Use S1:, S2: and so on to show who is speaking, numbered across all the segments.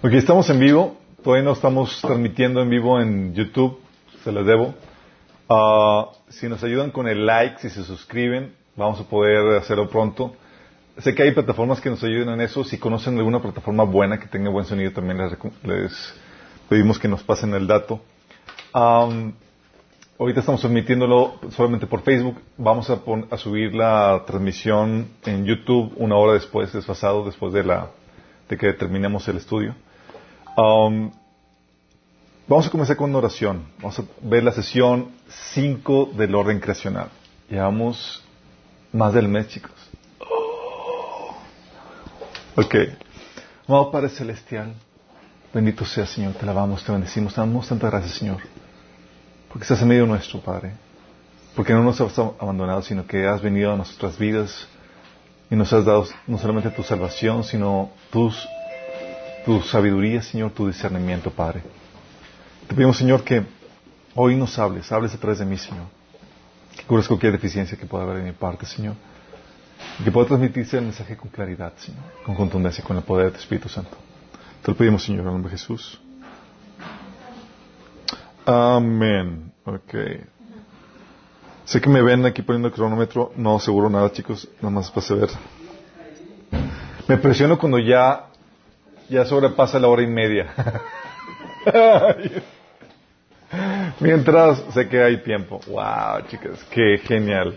S1: Ok, estamos en vivo. Todavía no estamos transmitiendo en vivo en YouTube. Se les debo. Ah, si nos ayudan con el like, si se suscriben, vamos a poder hacerlo pronto. Sé que hay plataformas que nos ayuden en eso. Si conocen alguna plataforma buena que tenga buen sonido, también les, les pedimos que nos pasen el dato. Um, ahorita estamos transmitiéndolo solamente por Facebook. Vamos a, a, subir la transmisión en YouTube una hora después, desfasado, después de, la, de que terminemos el estudio. Um, vamos a comenzar con una oración. Vamos a ver la sesión 5 del orden creacional. Llevamos más del mes, chicos. Ok. Amado Padre Celestial, bendito sea, Señor. Te alabamos, te bendecimos. Te damos tantas gracias, Señor. Porque estás en medio nuestro, Padre. Porque no nos has abandonado, sino que has venido a nuestras vidas y nos has dado no solamente tu salvación, sino tus, tu sabiduría, Señor, tu discernimiento, Padre. Te pedimos, Señor, que hoy nos hables, hables a través de mí, Señor. Que cubras cualquier deficiencia que pueda haber en mi parte, Señor. Y que pueda transmitirse el mensaje con claridad, Señor, con contundencia, con el poder de tu Espíritu Santo. Te lo pedimos, Señor, en el nombre de Jesús. Amén. Ok. Sé que me ven aquí poniendo el cronómetro. No aseguro nada, chicos. Nada más para saber. Me presiono cuando ya, ya sobrepasa la hora y media. Mientras sé que hay tiempo. Wow, chicas, qué genial.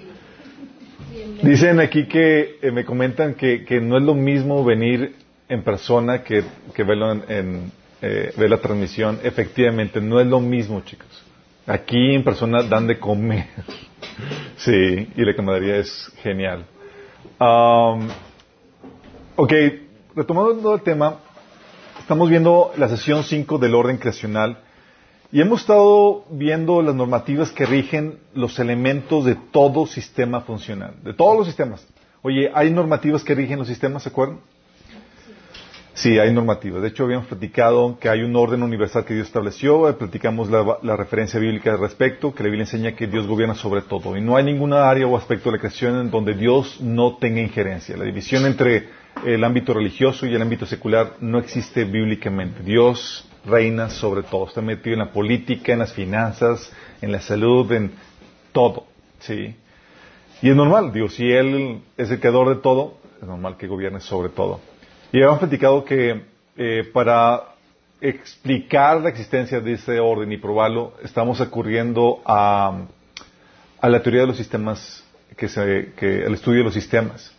S1: Dicen aquí que eh, me comentan que, que, no es lo mismo venir en persona que, que verlo en, en eh, ver la transmisión. Efectivamente, no es lo mismo, chicos. Aquí en persona dan de comer. sí, y la camaradería es genial. Um, ok, retomando el tema, estamos viendo la sesión 5 del orden creacional y hemos estado viendo las normativas que rigen los elementos de todo sistema funcional, de todos los sistemas. Oye, ¿hay normativas que rigen los sistemas, se acuerdan? Sí, hay normativas. De hecho, habíamos platicado que hay un orden universal que Dios estableció, eh, platicamos la, la, referencia bíblica al respecto, que la Biblia enseña que Dios gobierna sobre todo. Y no hay ninguna área o aspecto de la creación en donde Dios no tenga injerencia. La división entre el ámbito religioso y el ámbito secular no existe bíblicamente. Dios reina sobre todo. Está metido en la política, en las finanzas, en la salud, en todo. ¿sí? Y es normal, digo, si Él es el creador de todo, es normal que gobierne sobre todo. Y habíamos platicado que eh, para explicar la existencia de ese orden y probarlo, estamos ocurriendo a, a la teoría de los sistemas, que se, que, el estudio de los sistemas.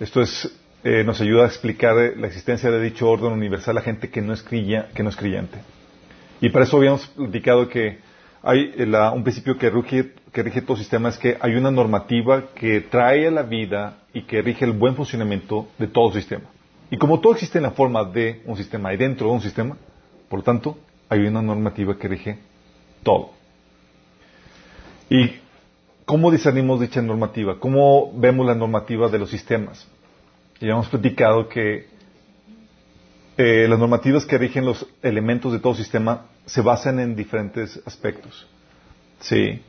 S1: Esto es, eh, nos ayuda a explicar la existencia de dicho orden universal a gente que no es, crilla, que no es creyente. Y para eso habíamos platicado que hay la, un principio que rige, que rige todo sistema, es que hay una normativa que trae a la vida y que rige el buen funcionamiento de todo sistema. Y como todo existe en la forma de un sistema y dentro de un sistema, por lo tanto, hay una normativa que rige todo. ¿Y cómo discernimos dicha normativa? ¿Cómo vemos la normativa de los sistemas? Ya hemos platicado que eh, las normativas que rigen los elementos de todo sistema se basan en diferentes aspectos. Sí.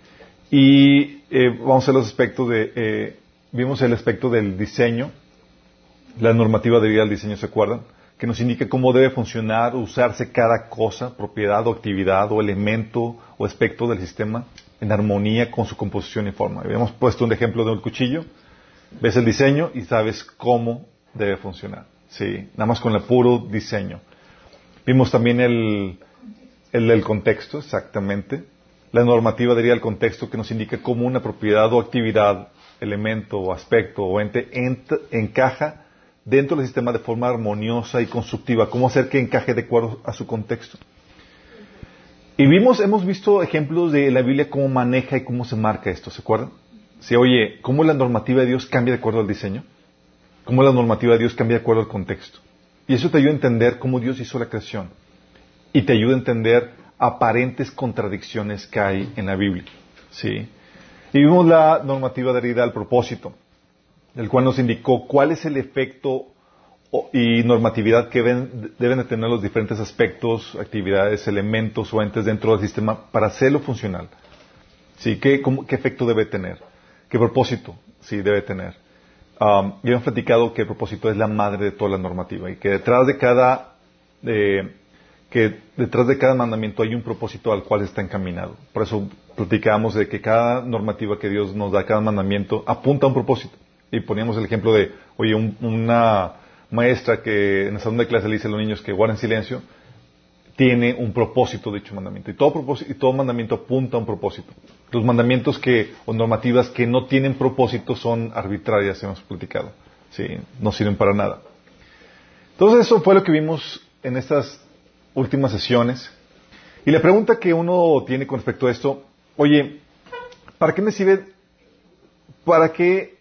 S1: Y eh, vamos a los aspectos de, eh, vimos el aspecto del diseño, la normativa de vida del diseño, ¿se acuerdan? Que nos indica cómo debe funcionar usarse cada cosa, propiedad o actividad o elemento o aspecto del sistema en armonía con su composición y forma. Habíamos puesto un ejemplo de un cuchillo, ves el diseño y sabes cómo debe funcionar. Sí, nada más con el puro diseño. Vimos también el, el contexto, exactamente. La normativa diría el contexto que nos indica cómo una propiedad o actividad, elemento o aspecto o ente encaja dentro del sistema de forma armoniosa y constructiva, cómo hacer que encaje de acuerdo a su contexto. Y vimos, hemos visto ejemplos de la Biblia cómo maneja y cómo se marca esto, ¿se acuerdan? Si oye, cómo la normativa de Dios cambia de acuerdo al diseño, cómo la normativa de Dios cambia de acuerdo al contexto. Y eso te ayuda a entender cómo Dios hizo la creación. Y te ayuda a entender aparentes contradicciones que hay en la Biblia. ¿Sí? Y vimos la normativa adherida al propósito el cual nos indicó cuál es el efecto y normatividad que deben, de tener los diferentes aspectos, actividades, elementos o entes dentro del sistema para hacerlo funcional. ¿Sí? ¿Qué, ¿Qué, efecto debe tener? ¿Qué propósito sí, debe tener? Um, ya hemos platicado que el propósito es la madre de toda la normativa y que detrás de cada eh, que detrás de cada mandamiento hay un propósito al cual está encaminado. Por eso platicábamos de que cada normativa que Dios nos da, cada mandamiento, apunta a un propósito. Y poníamos el ejemplo de, oye, una maestra que en la segunda clase le dice a los niños que guarden silencio, tiene un propósito dicho mandamiento. Y todo, propósito, y todo mandamiento apunta a un propósito. Los mandamientos que, o normativas que no tienen propósito son arbitrarias, hemos platicado. ¿sí? No sirven para nada. Entonces eso fue lo que vimos en estas últimas sesiones. Y la pregunta que uno tiene con respecto a esto, oye, ¿para qué me sirve? ¿Para qué?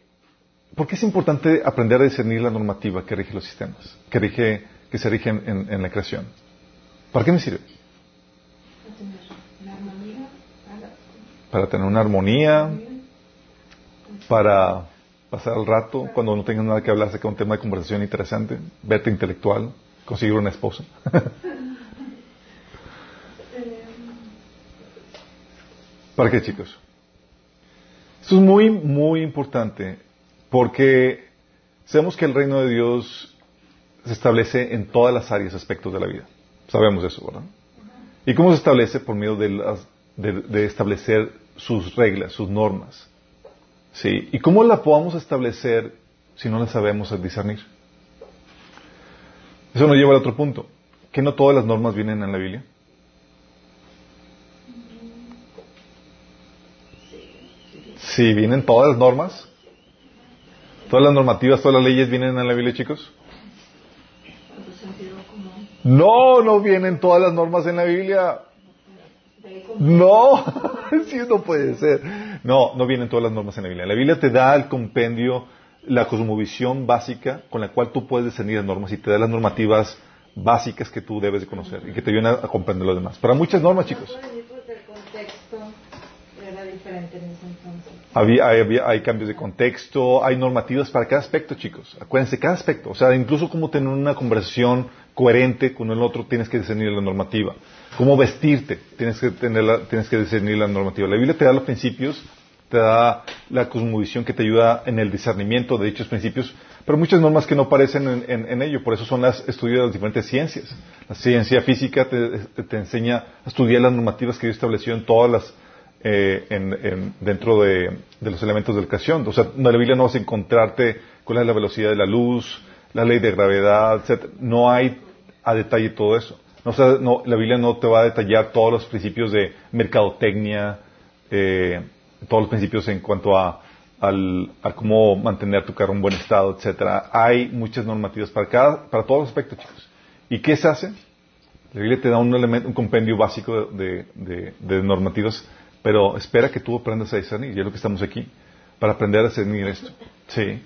S1: ¿Por es importante aprender a discernir la normativa que rige los sistemas, que, rige, que se rige en la creación? ¿Para qué me sirve? Para tener una armonía, para pasar el rato cuando no tengas nada que hablar de un tema de conversación interesante, verte intelectual, conseguir una esposa. ¿Para qué, chicos? Esto es muy, muy importante porque sabemos que el reino de Dios se establece en todas las áreas, aspectos de la vida. Sabemos eso, ¿verdad? ¿Y cómo se establece? Por medio de, establecer sus reglas, sus normas. ¿Sí? ¿Y cómo la podamos establecer si no la sabemos discernir? Eso nos lleva al otro punto. ¿Que no todas las normas vienen en la Biblia? Sí, vienen todas las normas. Todas las normativas, todas las leyes vienen en la Biblia, chicos. No, no vienen todas las normas en la Biblia. No, sí, no puede ser. No, no vienen todas las normas en la Biblia. La Biblia te da el compendio, la cosmovisión básica con la cual tú puedes discernir las normas y te da las normativas básicas que tú debes de conocer y que te ayudan a, comprender lo demás. Para muchas normas, chicos. Había, hay, hay, cambios de contexto, hay normativas para cada aspecto, chicos. Acuérdense, cada aspecto. O sea, incluso cómo tener una conversación coherente con el otro, tienes que discernir la normativa. Cómo vestirte, tienes que, tener tienes que discernir la normativa. La Biblia te da los principios, te da la cosmovisión que te ayuda en el discernimiento de dichos principios, pero muchas normas que no aparecen en, ello. Por eso son las estudios de las diferentes ciencias. La ciencia física te, enseña a estudiar las normativas que Dios estableció en todas las eh, dentro de, los elementos de educación. O sea, en la Biblia no vas a encontrarte cuál es la velocidad de la luz, la ley de gravedad, etc. No hay a detalle todo eso. No, la Biblia no te va a detallar todos los principios de mercadotecnia, eh, todos los principios en cuanto a, cómo mantener tu carro en buen estado, etcétera. Hay muchas normativas para cada, para todos los aspectos, chicos. ¿Y qué se hace? La Biblia te da un, elemento, un compendio básico de, de, normativas, pero espera que tú aprendas a discernir, y es lo que estamos aquí, para aprender a discernir esto. Sí.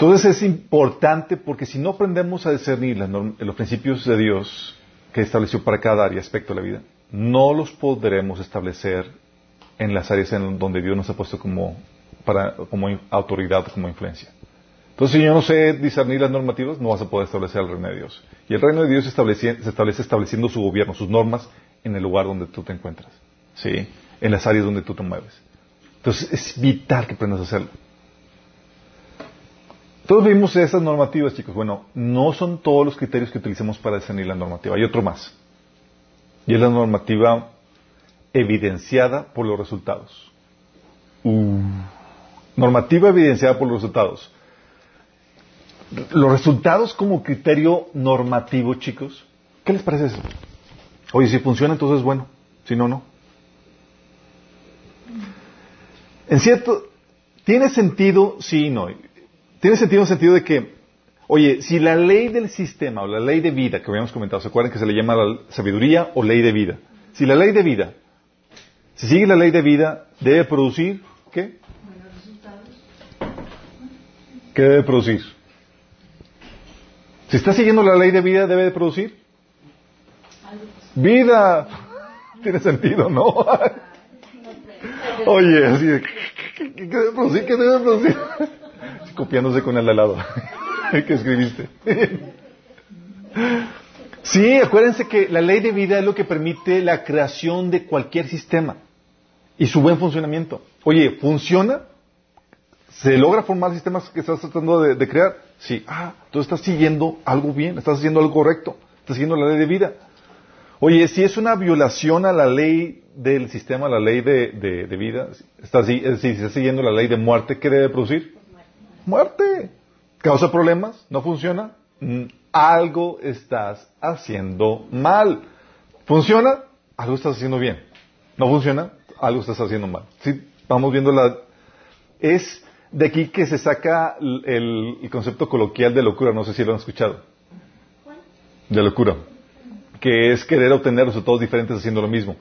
S1: Entonces es importante porque si no aprendemos a discernir los principios de Dios que estableció para cada área, aspecto de la vida, no los podremos establecer en las áreas en donde Dios nos ha puesto como, para, como autoridad como influencia. Entonces, si yo no sé discernir las normativas, no vas a poder establecer el reino de Dios. Y el reino de Dios se establece, se establece estableciendo su gobierno, sus normas, en el lugar donde tú te encuentras. ¿Sí? En las áreas donde tú te mueves. Entonces, es vital que aprendas a hacerlo. Todos vimos esas normativas, chicos. Bueno, no son todos los criterios que utilicemos para discernir la normativa. Hay otro más. Y es la normativa evidenciada por los resultados. Uh. Normativa evidenciada por los resultados. Los resultados como criterio normativo, chicos. ¿Qué les parece eso? Oye, si funciona, entonces bueno. Si no, no. En cierto, tiene sentido, sí y no. Tiene sentido en el sentido de que, oye, si la ley del sistema o la ley de vida que habíamos comentado, ¿se acuerdan que se le llama la sabiduría o ley de vida? Si la ley de vida, si sigue la ley de vida, debe producir, ¿qué? ¿Qué debe producir? Si está siguiendo la ley de vida, debe de producir vida. Tiene sentido, ¿no? Oye, así de, ¿qué, debe producir? ¿Qué debe producir? Copiándose con el de al lado que escribiste. sí, acuérdense que la ley de vida es lo que permite la creación de cualquier sistema y su buen funcionamiento. Oye, ¿funciona? ¿Se logra formar sistemas que estás tratando de, crear? Sí. Ah, tú estás siguiendo algo bien, estás haciendo algo correcto, estás siguiendo la ley de vida. Oye, si es una violación a la ley del sistema, la ley de, vida, estás, es decir, si estás siguiendo la ley de muerte, ¿qué debe producir? Muerte. ¿Causa problemas? ¿No funciona? Mm, algo estás haciendo mal. ¿Funciona? Algo estás haciendo bien. ¿No funciona? Algo estás haciendo mal. Sí, vamos viendo la... Es de aquí que se saca el, el concepto coloquial de locura, no sé si lo han escuchado. De locura. Que es querer obtener resultados diferentes haciendo lo mismo.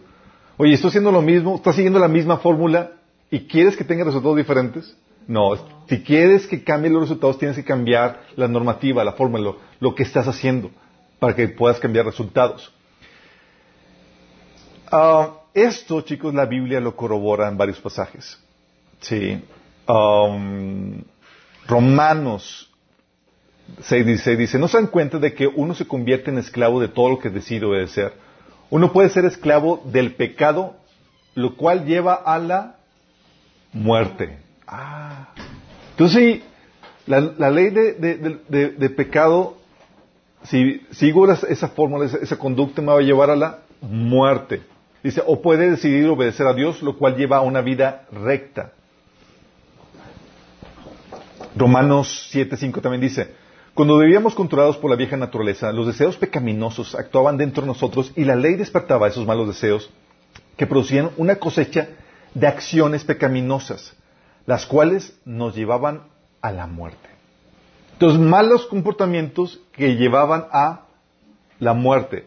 S1: Oye, estoy haciendo lo mismo, estás siguiendo la misma fórmula y quieres que tenga resultados diferentes. No, si quieres que cambien los resultados, tienes que cambiar la normativa, la fórmula, lo, que estás haciendo, para que puedas cambiar resultados. Ah, esto, chicos, la Biblia lo corrobora en varios pasajes. Sí. Romanos 6.16 dice, ¿no se dan cuenta de que uno se convierte en esclavo de todo lo que decide obedecer? Uno puede ser esclavo del pecado, lo cual lleva a la muerte. Ah. Entonces, la, ley de, pecado, si sigo esa fórmula, esa, conducta, me va a llevar a la muerte. Dice, o puede decidir obedecer a Dios, lo cual lleva a una vida recta. Romanos 7.5 también dice, cuando vivíamos controlados por la vieja naturaleza, los deseos pecaminosos actuaban dentro de nosotros y la ley despertaba esos malos deseos que producían una cosecha de acciones pecaminosas las cuales nos llevaban a la muerte. Entonces, malos comportamientos que llevaban a la muerte.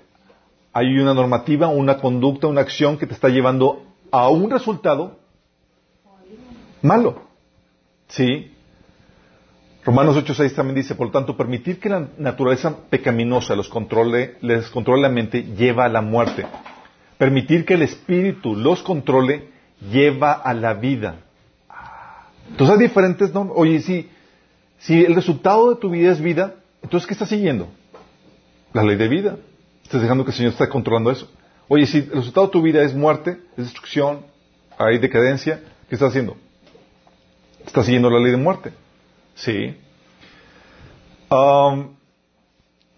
S1: Hay una normativa, una conducta, una acción que te está llevando a un resultado malo. ¿Sí? Romanos 8.6 también dice, por lo tanto, permitir que la naturaleza pecaminosa los controle, les controle la mente lleva a la muerte. Permitir que el espíritu los controle lleva a la vida. Entonces hay diferentes, ¿no? Oye, si, si el resultado de tu vida es vida, entonces ¿qué estás siguiendo? La ley de vida. Estás dejando que el Señor esté controlando eso. Oye, si el resultado de tu vida es muerte, es destrucción, hay decadencia, ¿qué estás haciendo? Estás siguiendo la ley de muerte. Sí.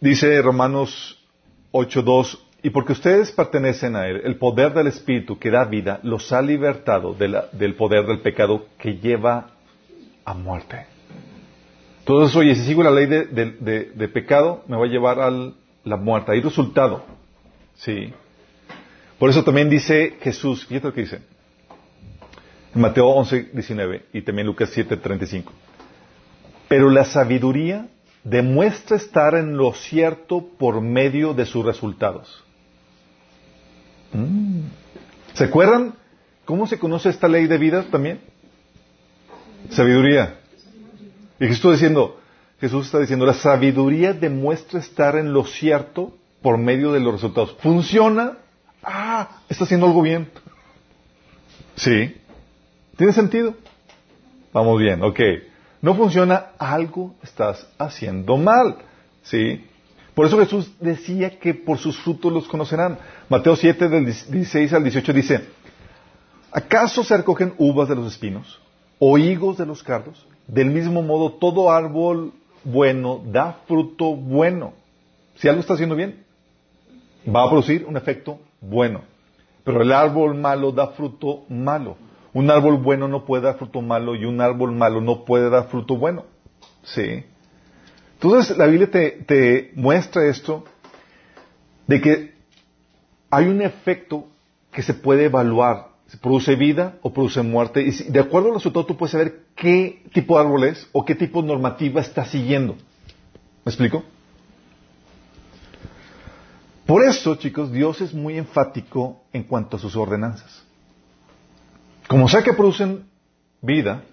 S1: Dice Romanos 8.2, y porque ustedes pertenecen a Él, el poder del Espíritu que da vida los ha libertado del poder del pecado que lleva a muerte. Entonces, oye, si sigo la ley de, pecado, me va a llevar a la muerte. Hay resultado. Sí. Por eso también dice Jesús, fíjate lo dice. En Mateo 11, 19 y también Lucas 7, 35. Pero la sabiduría demuestra estar en lo cierto por medio de sus resultados. Mm. ¿Se acuerdan cómo se conoce esta ley de vida también? Sabiduría. Y Jesús diciendo, Jesús está diciendo, la sabiduría demuestra estar en lo cierto por medio de los resultados. ¿Funciona? Ah, está haciendo algo bien. Sí. ¿Tiene sentido? Vamos bien, ok. No funciona, algo estás haciendo mal. ¿Sí? Por eso Jesús decía que por sus frutos los conocerán. Mateo 7, del 16 al 18 dice, ¿acaso se recogen uvas de los espinos o higos de los cardos? Del mismo modo, todo árbol bueno da fruto bueno. Si algo está haciendo bien, va a producir un efecto bueno. Pero el árbol malo da fruto malo. Un árbol bueno no puede dar fruto malo y un árbol malo no puede dar fruto bueno. Sí. Entonces la Biblia te, muestra esto de que hay un efecto que se puede evaluar. Se produce vida o produce muerte. Y de acuerdo al resultado tú puedes saber qué tipo de árbol es o qué tipo de normativa está siguiendo. ¿Me explico? Por eso, chicos, Dios es muy enfático en cuanto a sus ordenanzas. Como sea que producen vida,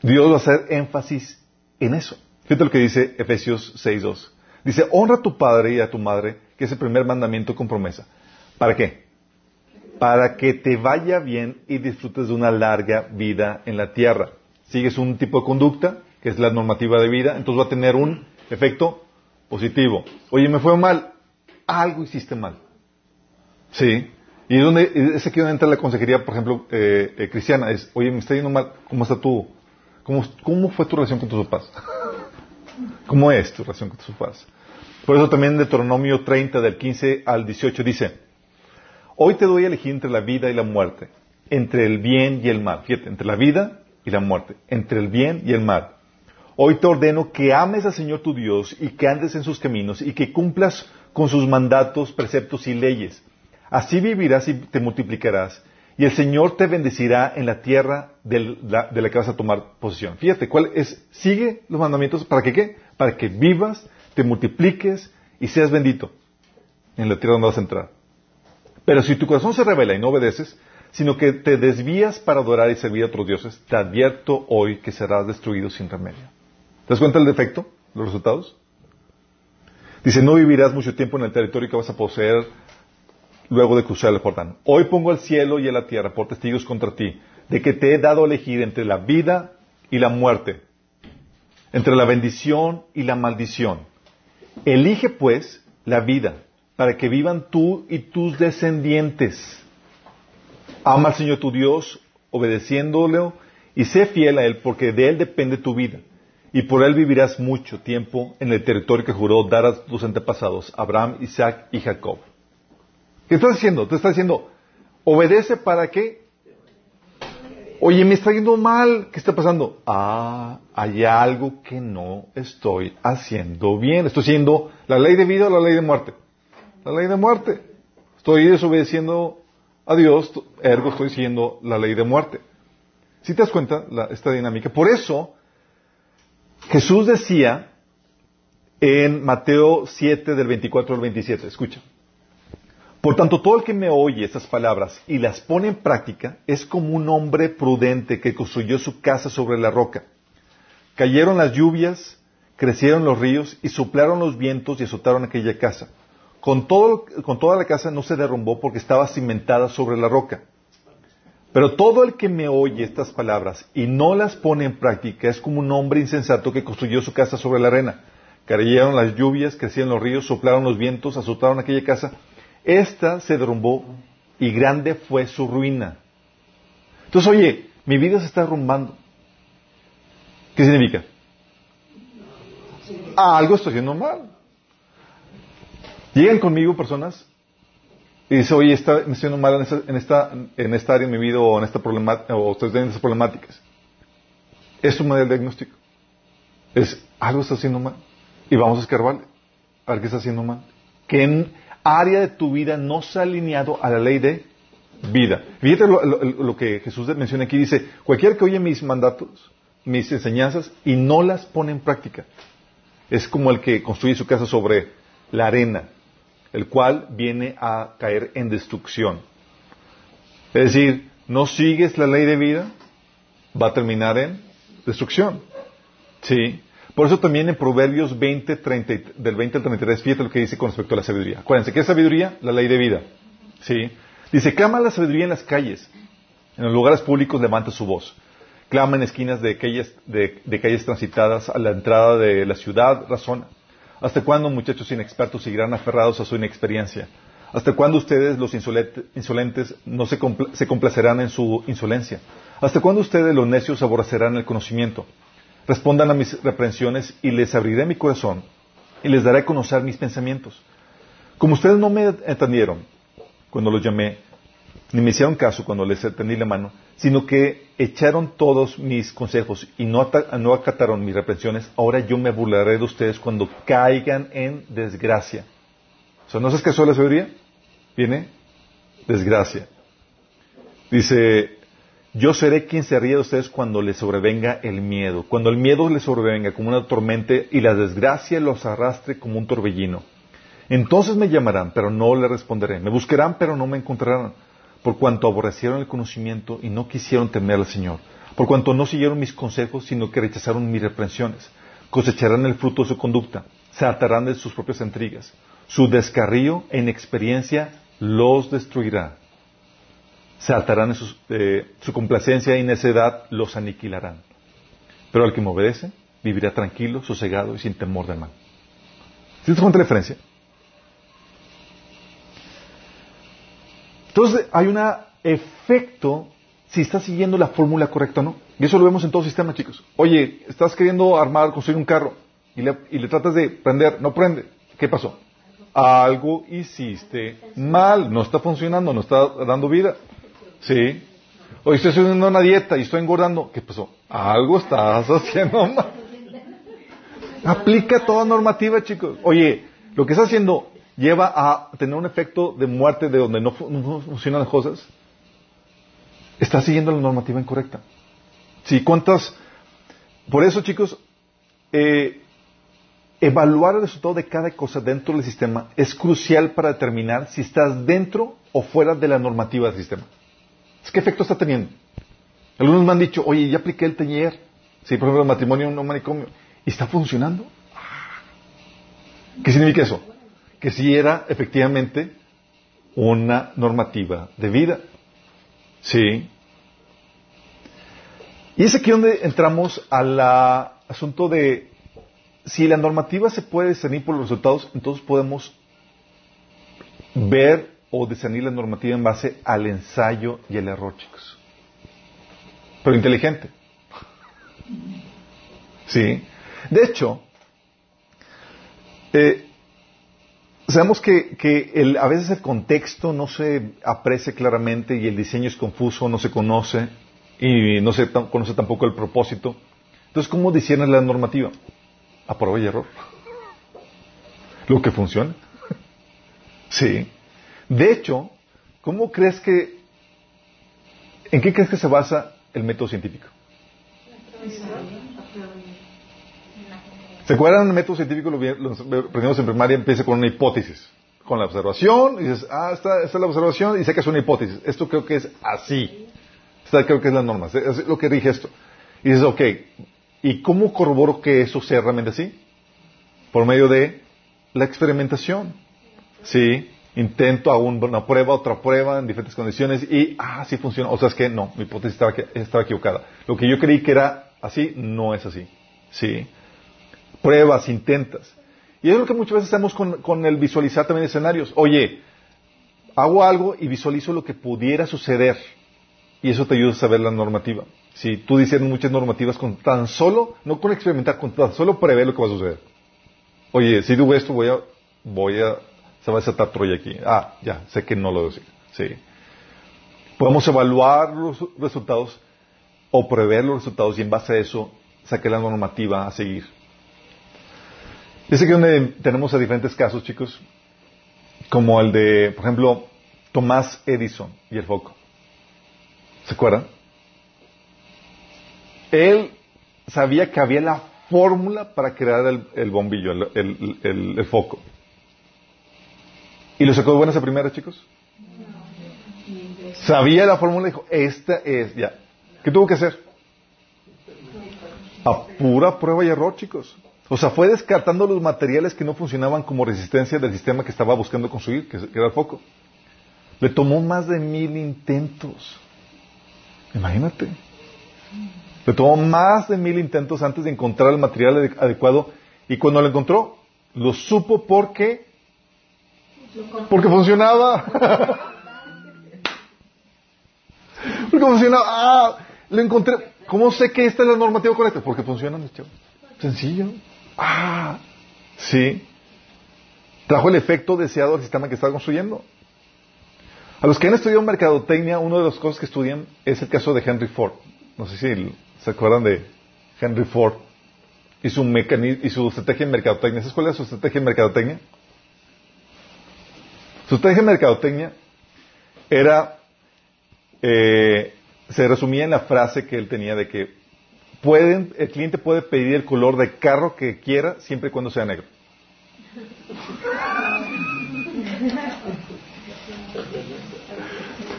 S1: Dios va a hacer énfasis en eso. Fíjate lo que dice Efesios 6.2. Dice, honra a tu padre y a tu madre, que es el primer mandamiento con promesa. ¿Para qué? Para que te vaya bien y disfrutes de una larga vida en la tierra. Sigues un tipo de conducta, que es la normativa de vida, entonces va a tener un efecto positivo. Oye, me fue mal. Algo hiciste mal. Sí. Y es, donde, es aquí donde entra la consejería, por ejemplo, eh, eh, cristiana. Es, oye, me está yendo mal. ¿Cómo está tu, ¿Cómo, cómo fue tu relación con tus papás? ¿Cómo es tu? Por eso también Deuteronomio 30, del 15 al 18, dice, Hoy te doy a elegir entre la vida y la muerte, entre el bien y el mal. Fíjate, entre la vida y la muerte, entre el bien y el mal. Hoy te ordeno que ames al Señor tu Dios y que andes en sus caminos y que cumplas con sus mandatos, preceptos y leyes. Así vivirás y te multiplicarás y el Señor te bendecirá en la tierra de la, que vas a tomar posesión. Fíjate, ¿cuál es? Sigue los mandamientos para que qué? Para que vivas, te multipliques y seas bendito en la tierra donde vas a entrar. Pero si tu corazón se revela y no obedeces, sino que te desvías para adorar y servir a otros dioses, te advierto hoy que serás destruido sin remedio. ¿Te das cuenta del defecto? ¿Los resultados? Dice, no vivirás mucho tiempo en el territorio que vas a poseer luego de cruzar el Jordán. Hoy pongo el cielo y la tierra por testigos contra ti, de que te he dado a elegir entre la vida y la muerte, entre la bendición y la maldición. Elige pues la vida, para que vivan tú y tus descendientes. Ama al Señor tu Dios, obedeciéndole, y sé fiel a Él, porque de Él depende tu vida. Y por Él vivirás mucho tiempo en el territorio que juró dar a tus antepasados, Abraham, Isaac y Jacob. ¿Qué estás diciendo? Te está diciendo, obedece para qué. Oye, me está yendo mal. ¿Qué está pasando? Ah, hay algo que no estoy haciendo bien. Estoy haciendo la ley de vida o la ley de muerte. La ley de muerte. Estoy desobedeciendo a Dios, ergo estoy siguiendo la ley de muerte. Si te das cuenta esta dinámica. Por eso, Jesús decía en Mateo 7 del 24 al 27, escucha. Por tanto, todo el que me oye estas palabras y las pone en práctica es como un hombre prudente que construyó su casa sobre la roca. Cayeron las lluvias, crecieron los ríos y soplaron los vientos y azotaron aquella casa. Con, toda la casa no se derrumbó porque estaba cimentada sobre la roca. Pero todo el que me oye estas palabras y no las pone en práctica es como un hombre insensato que construyó su casa sobre la arena. Cayeron las lluvias, crecieron los ríos, soplaron los vientos, azotaron aquella casa esta se derrumbó y grande fue su ruina. Entonces, oye, mi vida se está derrumbando. ¿Qué significa? Ah, algo estoy haciendo mal. Llegan conmigo personas y dicen, oye, está, me estoy haciendo mal en esta, en, esta, área de mi vida o en esta problemática, o estoy estas problemáticas. Es un modelo diagnóstico. Es, algo está haciendo mal. Y vamos a escarbarle. A ver qué está haciendo mal. ¿Qué, área de tu vida no se ha alineado a la ley de vida. Fíjate lo, que Jesús menciona aquí. Dice, cualquiera que oye mis mandatos, mis enseñanzas y no las pone en práctica, es como el que construye su casa sobre la arena, el cual viene a caer en destrucción. Es decir, no sigues la ley de vida, va a terminar en destrucción. ¿Sí? Por eso también en Proverbios 20, del 20 al 33, fíjate lo que dice con respecto a la sabiduría. Acuérdense, ¿qué es sabiduría? La ley de vida. ¿Sí? Dice, clama la sabiduría en las calles. En los lugares públicos levanta su voz. Clama en esquinas de calles, de, calles transitadas a la entrada de la ciudad, razona. ¿Hasta cuándo, muchachos inexpertos, seguirán aferrados a su inexperiencia? ¿Hasta cuándo ustedes, los insolentes, no se, se complacerán en su insolencia? ¿Hasta cuándo ustedes, los necios, aborrecerán el conocimiento? Respondan a mis reprensiones y les abriré mi corazón y les daré a conocer mis pensamientos. Como ustedes no me entendieron cuando los llamé, ni me hicieron caso cuando les tendí la mano, sino que echaron todos mis consejos y no, acataron mis reprensiones, ahora yo me burlaré de ustedes cuando caigan en desgracia. O sea, ¿no qué es la sabiduría? Viene desgracia. Dice yo seré quien se ríe de ustedes cuando les sobrevenga el miedo, cuando el miedo les sobrevenga como una tormenta y la desgracia los arrastre como un torbellino. Entonces me llamarán, pero no le responderé. Me buscarán, pero no me encontrarán, por cuanto aborrecieron el conocimiento y no quisieron temer al Señor, por cuanto no siguieron mis consejos, sino que rechazaron mis reprensiones. Cosecharán el fruto de su conducta, se atarán de sus propias intrigas. Su descarrío e inexperiencia los destruirá se atarán en eh, su complacencia y necedad los aniquilarán. Pero al que me obedece, vivirá tranquilo, sosegado y sin temor del mal. ¿Sí te cuenta la diferencia? Entonces hay un efecto si estás siguiendo la fórmula correcta o no. Y eso lo vemos en todo sistema, chicos. Oye, estás queriendo armar, construir un carro y le, y le tratas de prender, no prende. ¿Qué pasó? Algo hiciste mal, no está funcionando, no está dando vida. ¿Sí? Oye, estoy haciendo una dieta y estoy engordando. ¿Qué pasó? Algo estás haciendo mal. Aplica toda normativa, chicos. Oye, lo que estás haciendo lleva a tener un efecto de muerte de donde no, funcionan las cosas. Estás siguiendo la normativa incorrecta. Sí, ¿cuántas? Por eso, chicos, eh, evaluar el resultado de cada cosa dentro del sistema es crucial para determinar si estás dentro o fuera de la normativa del sistema. ¿Qué efecto está teniendo? Algunos me han dicho, oye, ya apliqué el taller. Sí, por ejemplo, el matrimonio un manicomio. ¿Y está funcionando? ¿Qué significa eso? Que sí era efectivamente una normativa de vida. Sí. Y es aquí donde entramos al asunto de si la normativa se puede discernir por los resultados, entonces podemos ver o discernir la normativa en base al ensayo y el error, chicos. Pero inteligente. Sí. De hecho, eh, sabemos que, que a veces el contexto no se aprecia claramente y el diseño es confuso, no se conoce y no se conoce tampoco el propósito. Entonces, ¿cómo discierne la normativa? A prueba y error. Lo que funciona. Sí. De hecho, ¿cómo crees que, en qué crees que se basa el método científico? ¿Se acuerdan? El método científico, lo, aprendimos en primaria, empieza con una hipótesis. Con la observación, y dices, ah, esta, esta es la observación, y sacas una hipótesis. Esto creo que es así. Esta creo que es la norma. Es lo que rige esto. Y dices, ok, ¿y cómo corroboro que eso sea realmente así? Por medio de la experimentación. ¿Sí? Intento aún una prueba, otra prueba en diferentes condiciones y, ah, sí funciona. O sea, es que no, mi hipótesis estaba, estaba equivocada. Lo que yo creí que era así, no es así. ¿Sí? pruebas, intentas. Y es lo que muchas veces hacemos con, el visualizar también escenarios. Oye, hago algo y visualizo lo que pudiera suceder. Y eso te ayuda a saber la normativa. Si tú dices muchas normativas con tan solo, no con experimentar, con tan solo prever lo que va a suceder. Oye, si digo esto, voy a, voy a, se va a desatar Troya aquí. Ah, ya, sé que no lo decir. Sí. Podemos evaluar los resultados o prever los resultados y en base a eso saqué la normativa a seguir. Es aquí donde tenemos a diferentes casos, chicos, como el de, por ejemplo, Tomás Edison y el foco. ¿Se acuerdan? Él sabía que había la fórmula para crear el, bombillo, el, foco. ¿Y lo sacó de buenas a primeras, chicos? Sabía la fórmula y dijo, esta es, ya. ¿Qué tuvo que hacer? A pura prueba y error, chicos. O sea, fue descartando los materiales que no funcionaban como resistencia del sistema que estaba buscando construir, que era el foco. Le tomó más de mil intentos. Imagínate. Le tomó más de mil intentos antes de encontrar el material adecuado y cuando lo encontró, lo supo porque porque funcionaba. porque funcionaba. Ah, lo encontré. ¿Cómo sé que esta es la normativa correcta? Porque funciona, Sencillo. Ah, sí. Trajo el efecto deseado al sistema que estaba construyendo. A los que han estudiado mercadotecnia, una de las cosas que estudian es el caso de Henry Ford. No sé si se acuerdan de Henry Ford y su, y su estrategia en mercadotecnia. ¿Sabes cuál es su estrategia en mercadotecnia? Su estrategia en mercadotecnia era, eh, se resumía en la frase que él tenía de que pueden, el cliente puede pedir el color de carro que quiera siempre y cuando sea negro.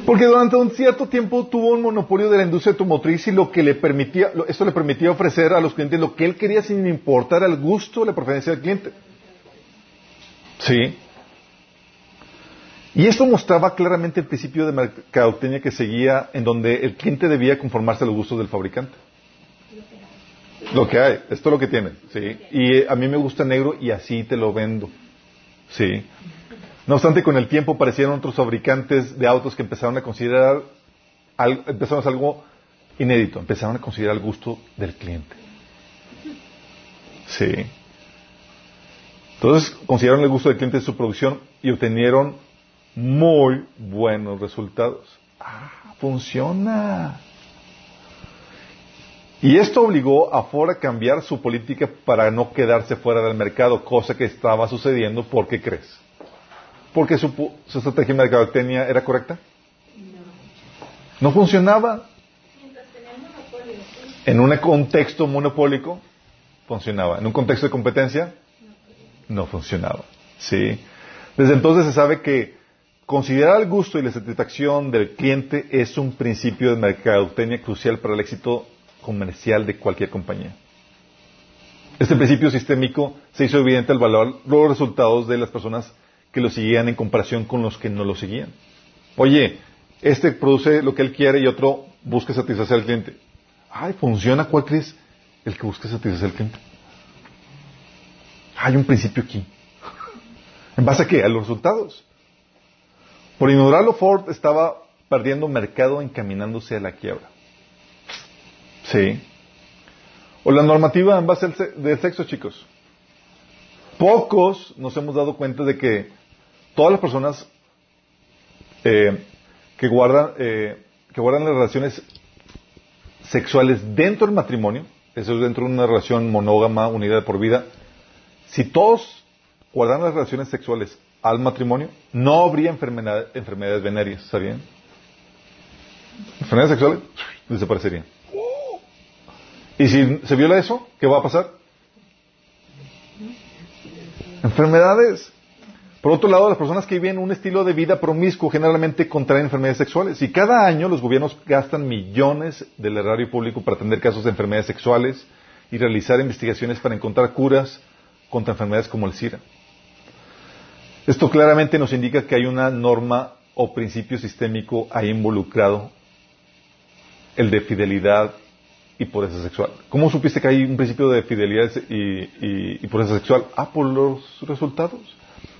S1: Porque durante un cierto tiempo tuvo un monopolio de la industria automotriz y lo que le permitía, esto le permitía ofrecer a los clientes lo que él quería sin importar el gusto o la preferencia del cliente. Sí. Y esto mostraba claramente el principio de mercadotecnia que seguía en donde el cliente debía conformarse a los gustos del fabricante. Lo que hay, esto es lo que tiene, ¿sí? Y a mí me gusta negro y así te lo vendo, ¿sí? No obstante, con el tiempo aparecieron otros fabricantes de autos que empezaron a considerar empezaron a hacer algo inédito, empezaron a considerar el gusto del cliente. Sí. Entonces consideraron el gusto del cliente de su producción y obtenieron muy buenos resultados. Ah, funciona. Y esto obligó a Ford a cambiar su política para no quedarse fuera del mercado, cosa que estaba sucediendo. ¿Por qué crees? ¿Porque su, su estrategia de mercadotecnia era correcta? No funcionaba. En un contexto monopólico, funcionaba. En un contexto de competencia, no funcionaba. ¿Sí? Desde entonces se sabe que considerar el gusto y la satisfacción del cliente es un principio de mercadotecnia crucial para el éxito comercial de cualquier compañía. Este principio sistémico se hizo evidente al valorar los resultados de las personas que lo seguían en comparación con los que no lo seguían. Oye, este produce lo que él quiere y otro busca satisfacer al cliente. Ay, ¿funciona cuál crees? El que busca satisfacer al cliente. Hay un principio aquí. ¿En base a qué? A los resultados. Por ignorarlo, Ford estaba perdiendo mercado encaminándose a la quiebra. Sí. O la normativa en base del sexo, chicos. Pocos nos hemos dado cuenta de que todas las personas eh, que guardan eh, que guardan las relaciones sexuales dentro del matrimonio, eso es dentro de una relación monógama, unida de por vida, si todos guardan las relaciones sexuales al matrimonio, no habría enfermedades venéreas, ¿sabían? Enfermedades sexuales desaparecerían. Y si se viola eso, ¿qué va a pasar? Enfermedades. Por otro lado, las personas que viven un estilo de vida promiscuo generalmente contraen enfermedades sexuales. Y cada año los gobiernos gastan millones del erario público para atender casos de enfermedades sexuales y realizar investigaciones para encontrar curas contra enfermedades como el SIDA. Esto claramente nos indica que hay una norma o principio sistémico ahí involucrado, el de fidelidad y pureza sexual. ¿Cómo supiste que hay un principio de fidelidad y, y, pureza sexual? Ah, por los resultados.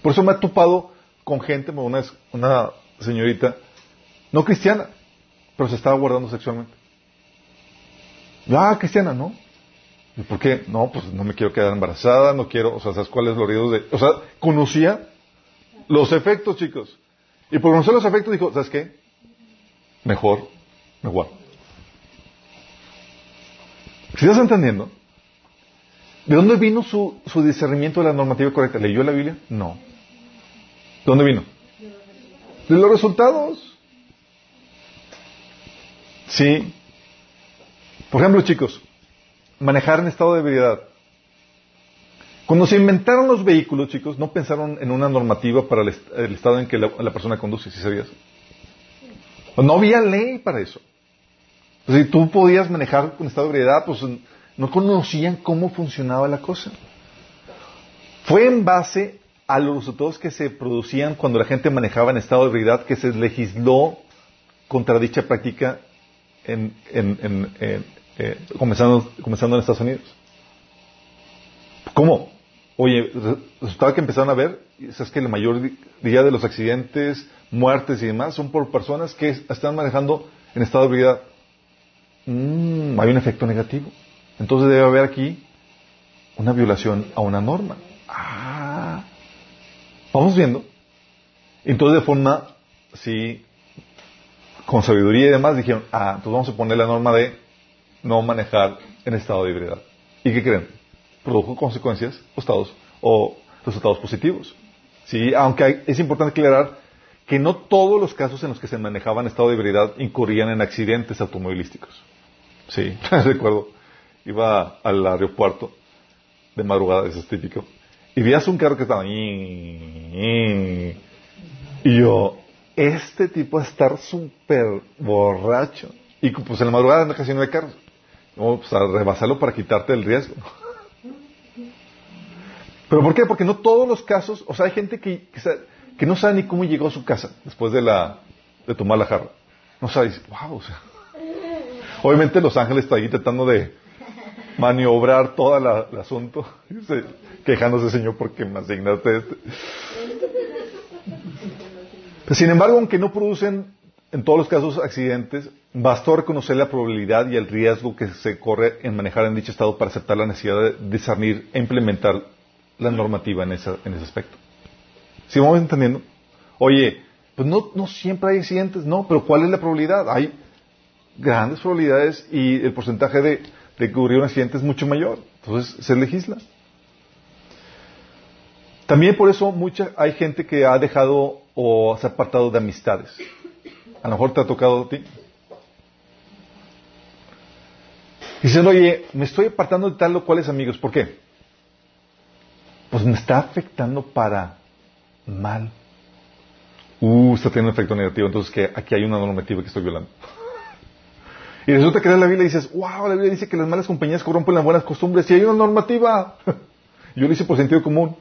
S1: Por eso me he topado con gente, una, una señorita, no cristiana, pero se estaba guardando sexualmente. Ah, cristiana, ¿no? ¿Y por qué? No, pues no me quiero quedar embarazada, no quiero, o sea, ¿sabes cuál es lo de...? O sea, conocía los efectos, chicos. Y por conocer los efectos dijo, ¿sabes qué? Mejor me guardo. ¿Sí estás entendiendo? ¿De dónde vino su, su discernimiento de la normativa correcta? ¿Leyó la Biblia? No. ¿De dónde vino? De los resultados. Sí. Por ejemplo, chicos, manejar en estado de ebriedad. Cuando se inventaron los vehículos, chicos, no pensaron en una normativa para el, estado en que la, persona conduce, si sabías? No había ley para eso. Si tú podías manejar con estado de ebriedad, pues no conocían cómo funcionaba la cosa. Fue en base a los resultados que se producían cuando la gente manejaba en estado de ebriedad que se legisló contra dicha práctica en, eh, comenzando, comenzando en Estados Unidos. ¿Cómo? Oye, resultaba que empezaron a ver, es que la mayoría de los accidentes, muertes y demás son por personas que están manejando en estado de ebriedad. Mm, hay un efecto negativo. Entonces debe haber aquí una violación a una norma. Ah, vamos viendo. Entonces de forma, sí, con sabiduría y demás dijeron, ah, entonces vamos a poner la norma de no manejar en estado de ebriedad. ¿Y qué creen? Produjo consecuencias o estados o resultados positivos. Sí, aunque es importante aclarar que no todos los casos en los que se manejaba en estado de ebriedad incurrían en accidentes automovilísticos. Sí, recuerdo, iba al aeropuerto de madrugada, eso es típico, y veías un carro que estaba y yo, este tipo a estar súper borracho. Y pues en la madrugada casi no hay carros. Vamos pues, a rebasarlo para quitarte el riesgo. ¿Pero por qué? Porque no todos los casos, o sea, hay gente que, que, no sabe ni cómo llegó a su casa después de, la, de tomar la jarra. No sabe, wow, o sea. Obviamente Los Ángeles está ahí tratando de maniobrar todo el asunto, quejándose, Señor, porque me asignaste este. sin embargo, aunque no producen en todos los casos accidentes, bastó reconocer la probabilidad y el riesgo que se corre en manejar en dicho estado para aceptar la necesidad de discernir e implementar la normativa en, ese aspecto. ¿Sí vamos entendiendo? Oye, pues no, no siempre hay accidentes, no, pero ¿cuál es la probabilidad? Hay grandes probabilidades y el porcentaje de, de que ocurrir un accidente es mucho mayor. Entonces se legisla. También por eso mucha, hay gente que ha dejado o se ha apartado de amistades. A lo mejor te ha tocado a ti. Dicen, oye, me estoy apartando de tal o cuales amigos. ¿Por qué? Pues me está afectando para mal. Uh, está teniendo un efecto negativo. Entonces, que aquí hay una normativa que estoy violando. y resulta que la Biblia dices, wow, la Biblia dice que las malas compañías corrompen las buenas costumbres. Y hay una normativa. Yo lo hice por sentido común.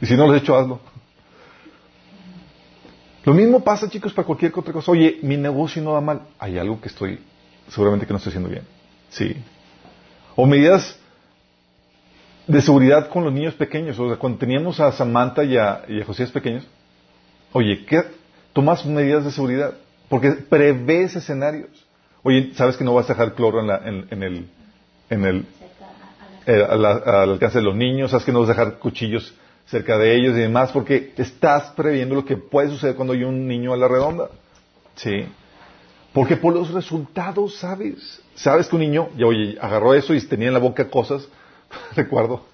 S1: Y si no lo has hecho, hazlo. Lo mismo pasa, chicos, para cualquier otra cosa. Oye, mi negocio no va mal. Hay algo que estoy, seguramente que no estoy haciendo bien. Sí. O medidas de seguridad con los niños pequeños. O sea, cuando teníamos a Samantha y a, y Josías pequeños, oye, ¿qué? Tomas medidas de seguridad. Porque prevés escenarios. Oye, ¿sabes que no vas a dejar cloro en, en, el, en el, eh, al alcance de los niños? ¿Sabes que no vas a dejar cuchillos cerca de ellos y demás, porque estás previendo lo que puede suceder cuando hay un niño a la redonda. Sí. Porque por los resultados sabes. Sabes que un niño, ya oye, agarró eso y tenía en la boca cosas. Recuerdo,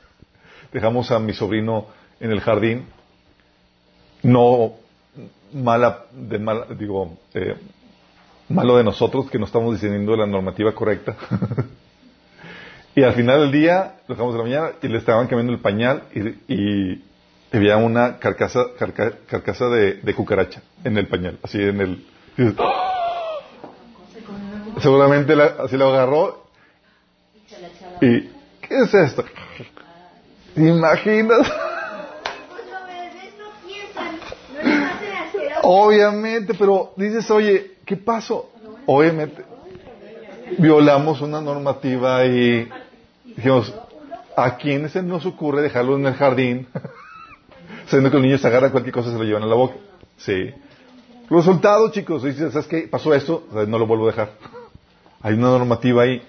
S1: dejamos a mi sobrino en el jardín. No mala, de mala, digo, eh, malo de nosotros que no estamos diseñando la normativa correcta. Y al final del día, lo dejamos de la mañana y le estaban cambiando el pañal y, había una carcasa, carcasa de, cucaracha en el pañal, así en el... Seguramente así lo agarró y ¿qué es esto? ¿Te imaginas? Obviamente, pero dices, oye, ¿qué pasó? Obviamente, violamos una normativa y Dijimos, ¿a quién se nos ocurre dejarlo en el jardín? Sabiendo que los niños se agarran cualquier cosa y se lo llevan a la boca. Sí. Resultado, chicos, dices, ¿sabes qué? Pasó esto, no lo vuelvo a dejar. Hay una normativa ahí.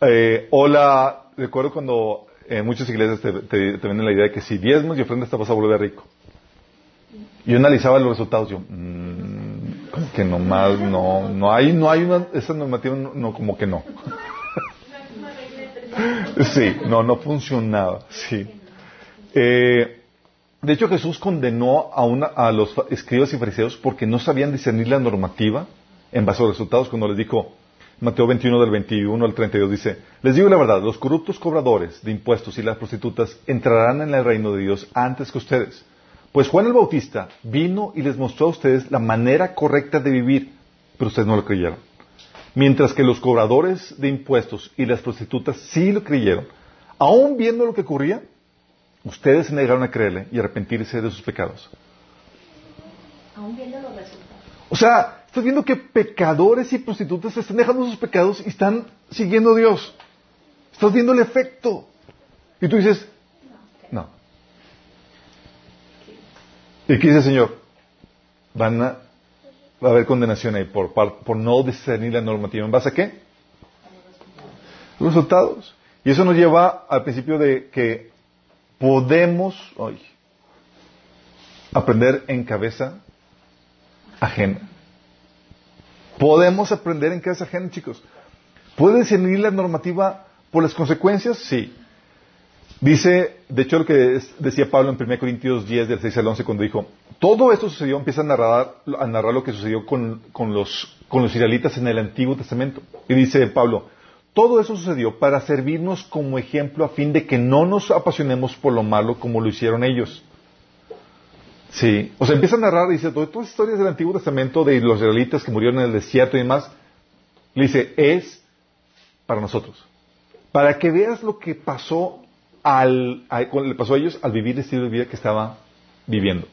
S1: Eh, hola, recuerdo cuando en eh, muchas iglesias te, te, la idea de que si diezmos y ofrendas te vas a volver rico. Yo analizaba los resultados, yo, mmm, como que nomás, no, no hay, no hay una, esa normativa, no, como que no. Sí, no, no funcionaba. Sí. Eh, de hecho, Jesús condenó a, una, a los escribas y fariseos porque no sabían discernir la normativa en base a los resultados cuando les dijo, Mateo 21 del 21 al 32 dice, les digo la verdad, los corruptos cobradores de impuestos y las prostitutas entrarán en el reino de Dios antes que ustedes. Pues Juan el Bautista vino y les mostró a ustedes la manera correcta de vivir, pero ustedes no lo creyeron. Mientras que los cobradores de impuestos y las prostitutas sí lo creyeron. Aún viendo lo que ocurría, ustedes se negaron a creerle y arrepentirse de sus pecados. Aún viendo los resultados. O sea, estás viendo que pecadores y prostitutas están dejando sus pecados y están siguiendo a Dios. Estás viendo el efecto. Y tú dices, no. ¿Y qué dice el Señor? Van a va a haber condenación ahí por, no discernir la normativa. ¿En base a qué? Los resultados. Y eso nos lleva al principio de que podemos hoy aprender en cabeza ajena. Podemos aprender en cabeza ajena, chicos. ¿Puede discernir la normativa por las consecuencias? Sí. Dice, de hecho, lo que decía Pablo en 1 Corintios 10, del 6 al 11, cuando dijo, todo esto sucedió, empieza a narrar, a narrar lo que sucedió con, los, con los israelitas en el Antiguo Testamento. Y dice Pablo, todo eso sucedió para servirnos como ejemplo a fin de que no nos apasionemos por lo malo como lo hicieron ellos. Sí, o sea, empieza a narrar, dice, todas las historias del Antiguo Testamento de los israelitas que murieron en el desierto y demás, le dice, es para nosotros. Para que veas lo que pasó al, le pasó a ellos al vivir el estilo de vida que estaba viviendo.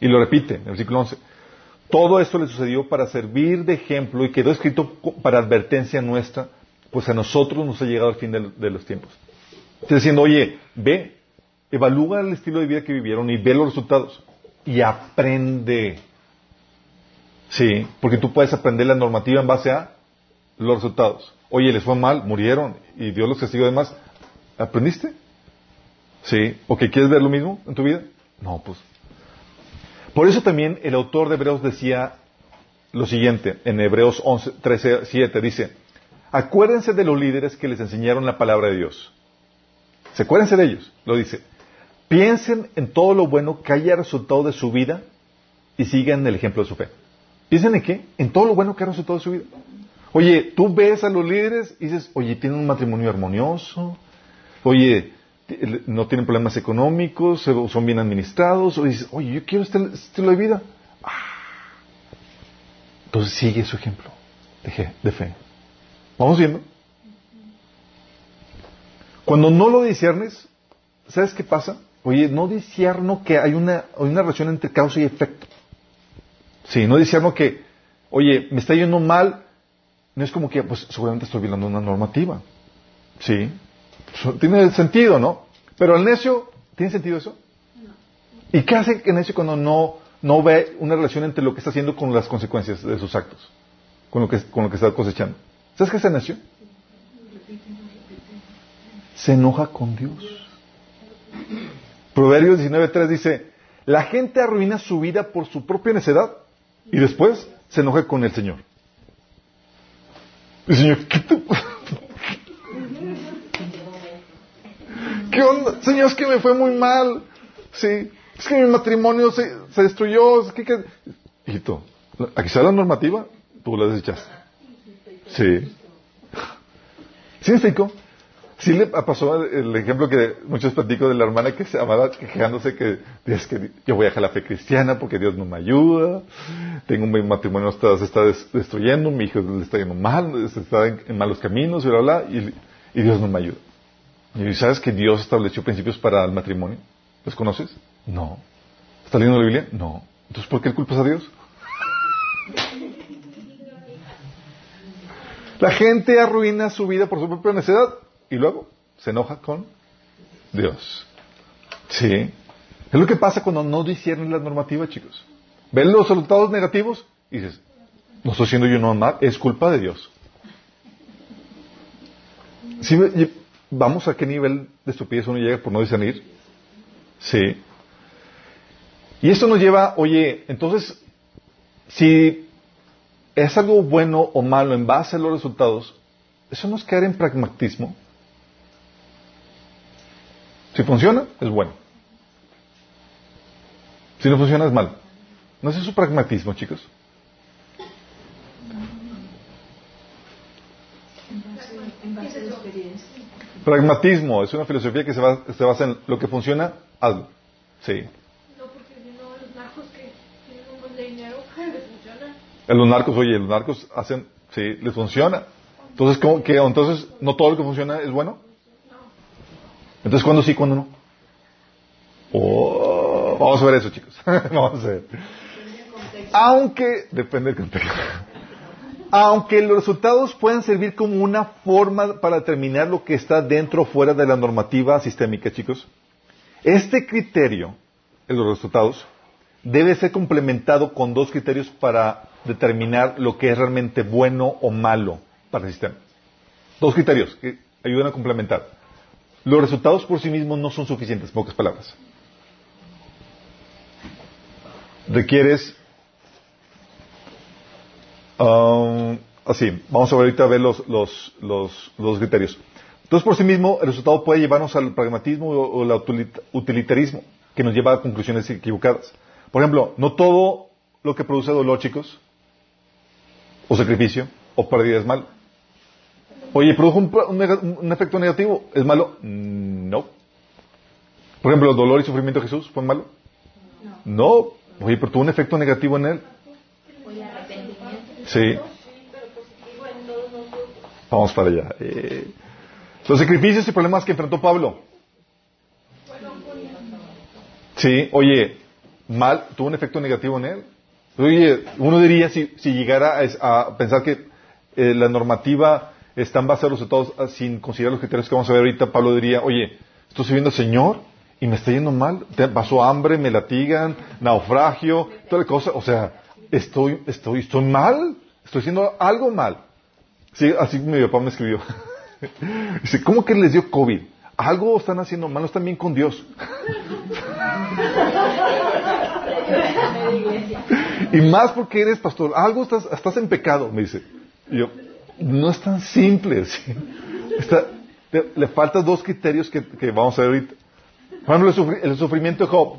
S1: Y lo repite en el versículo 11. Todo esto le sucedió para servir de ejemplo y quedó escrito para advertencia nuestra, pues a nosotros nos ha llegado el fin de, los tiempos. Está diciendo, oye, ve, evalúa el estilo de vida que vivieron y ve los resultados y aprende. Sí, porque tú puedes aprender la normativa en base a los resultados. Oye, les fue mal, murieron y Dios los castigó además. ¿Aprendiste? Sí. ¿O que quieres ver lo mismo en tu vida? No, pues. Por eso también el autor de Hebreos decía lo siguiente, en Hebreos 11, 13, 7, dice, acuérdense de los líderes que les enseñaron la palabra de Dios. ¿Se acuérdense de ellos? Lo dice. Piensen en todo lo bueno que haya resultado de su vida y sigan el ejemplo de su fe. ¿Piensen en qué? En todo lo bueno que ha resultado de su vida. Oye, tú ves a los líderes y dices, oye, tienen un matrimonio armonioso, oye, no tienen problemas económicos, son bien administrados, o dices, oye, yo quiero este estilo de vida. Ah. Entonces sigue su ejemplo de fe. ¿Vamos viendo? Cuando no lo disiernes, ¿sabes qué pasa? Oye, no disierno que hay una, una relación entre causa y efecto. Sí, no disierno que, oye, me está yendo mal, no es como que, pues seguramente estoy violando una normativa. Sí, tiene sentido, ¿no? Pero el necio, ¿tiene sentido eso? No. ¿Y qué hace el necio cuando no, no ve una relación entre lo que está haciendo con las consecuencias de sus actos? Con lo que, con lo que está cosechando. ¿Sabes qué es el necio? Se enoja con Dios. Proverbios 19.3 dice, la gente arruina su vida por su propia necedad y después se enoja con el Señor. El Señor, ¿qué te... ¿Qué onda? Señor, es que me fue muy mal. Sí, es que mi matrimonio se, se destruyó. Es que, que... Hijito, aquí está la normativa, tú la desechaste. Sí. ¿Sí me explico? Sí le pasó el ejemplo que muchos platico de la hermana que se amaba quejándose que, es que yo voy a dejar la fe cristiana porque Dios no me ayuda, tengo un matrimonio que se está destruyendo, mi hijo le está yendo mal, está en, malos caminos, bla, bla, y, y Dios no me ayuda. ¿Y sabes que Dios estableció principios para el matrimonio? ¿Los conoces? No. ¿Estás leyendo la Biblia? No. Entonces, ¿por qué culpas a Dios? La gente arruina su vida por su propia necesidad y luego se enoja con Dios. Sí. Es lo que pasa cuando no disciernes la normativa, chicos. Ven los resultados negativos y dices, no estoy siendo yo normal, es culpa de Dios. ¿Vamos a qué nivel de estupidez uno llega por no discernir? Sí. Y esto nos lleva, oye, entonces, si es algo bueno o malo en base a los resultados, ¿eso no es caer en pragmatismo? Si funciona, es bueno. Si no funciona, es malo. ¿No es eso pragmatismo, chicos? Pragmatismo es una filosofía que se, basa en lo que funciona, hazlo. Sí. No, porque si no, los narcos que tienen un buen de dinero, les funciona. Los narcos, oye, los narcos hacen, sí, les funciona. Entonces, ¿cómo, que, entonces, ¿no todo lo que funciona es bueno? Entonces, ¿cuándo sí, cuándo no? Oh, vamos a ver eso, chicos. vamos a ver. Aunque, depende del contexto. Aunque los resultados pueden servir como una forma para determinar lo que está dentro o fuera de la normativa sistémica, chicos, este criterio, en los resultados, debe ser complementado con dos criterios para determinar lo que es realmente bueno o malo para el sistema. Dos criterios que ayudan a complementar. Los resultados por sí mismos no son suficientes, pocas palabras. Requieres... Um, así, vamos a ver ahorita a ver los, los, criterios. Entonces, por sí mismo, el resultado puede llevarnos al pragmatismo o, al utilitarismo, que nos lleva a conclusiones equivocadas. Por ejemplo, no todo lo que produce dolor, chicos, o sacrificio, o pérdida es malo. Oye, ¿produjo un, efecto negativo? ¿Es malo? No. Por ejemplo, ¿el dolor y sufrimiento de Jesús fue malo? No. Oye, pero tuvo un efecto negativo en él. Sí. Vamos para allá. Eh, los sacrificios y problemas que enfrentó Pablo. Sí, oye, mal, tuvo un efecto negativo en él. Oye, uno diría si, si llegara a, pensar que eh, la normativa están basados todos ah, sin considerar los criterios que vamos a ver ahorita, Pablo diría, oye, estoy sirviendo al Señor y me está yendo mal, pasó hambre, me latigan, naufragio, toda la cosa, o sea, estoy, estoy, estoy mal, estoy haciendo algo mal. Sí, así mi papá me escribió. Dice, ¿cómo que les dio COVID? Algo están haciendo mal, no están bien con Dios. y más porque eres pastor, algo estás, estás en pecado, me dice. Y yo, no es tan simple. Está, le, faltan dos criterios que, vamos a ver ahorita. Por ejemplo, el, sufri- el sufrimiento de Job.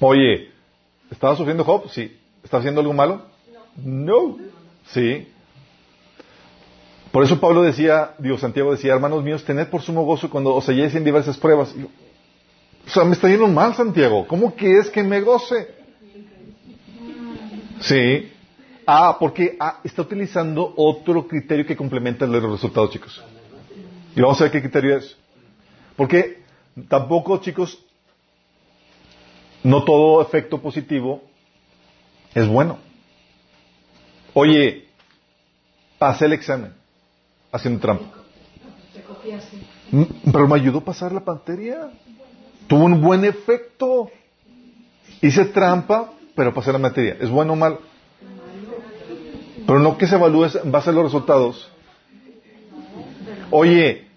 S1: Oye, ¿estaba sufriendo Job? Sí. ¿Está haciendo algo malo? No. Sí. Por eso Pablo decía, Dios Santiago decía, hermanos míos, tened por sumo gozo cuando os halléis en diversas pruebas. O sea, me está yendo mal, Santiago. ¿Cómo que es que me goce? Sí. Ah, porque ah, está utilizando otro criterio que complementa el de los resultados, chicos. Y vamos a ver qué criterio es. Porque tampoco, chicos, no todo efecto positivo es bueno. Oye, pasé el examen haciendo trampa. Mm, Pero me ayudó a pasar la materia. Tuvo un buen efecto. Hice trampa, pero pasé la materia. ¿Es bueno o malo? Pero no que se evalúe en base a los resultados. Oye,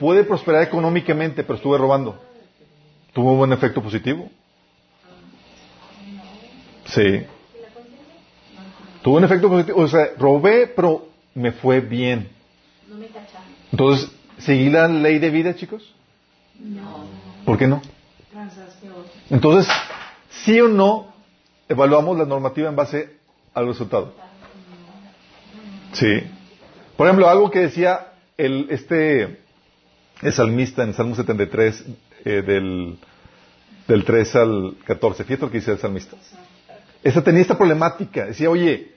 S1: puede prosperar económicamente, pero estuve robando. ¿Tuvo un buen efecto positivo? Sí. Tuvo un efecto positivo. O sea, robé, pero me fue bien. Entonces, ¿seguí la ley de vida, chicos? No. ¿Por qué no? Entonces, sí o no, evaluamos la normativa en base al resultado. Sí. Por ejemplo, algo que decía el, este, el salmista en Salmo 73, eh, del, del 3 al 14. Fíjate lo que dice el salmista. Esta tenía esta problemática. Decía, oye,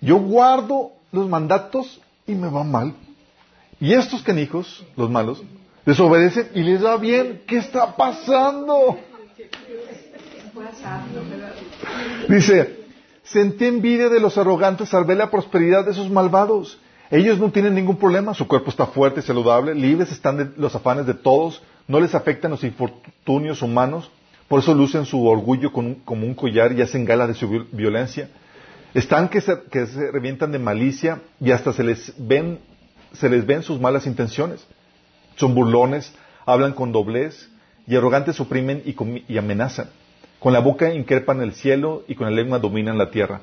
S1: yo guardo los mandatos y me va mal. Y estos canijos, los malos, desobedecen y les va bien. ¿Qué está pasando? Dice, sentí envidia de los arrogantes al ver la prosperidad de esos malvados. Ellos no tienen ningún problema, su cuerpo está fuerte y saludable, libres están de los afanes de todos, no les afectan los infortunios humanos, por eso lucen su orgullo con como un collar y hacen gala de su viol- violencia. Están que se, revientan de malicia y hasta se les ven, se les ven sus malas intenciones. Son burlones, hablan con doblez y arrogantes oprimen y amenazan. Con la boca increpan el cielo y con la lengua dominan la tierra.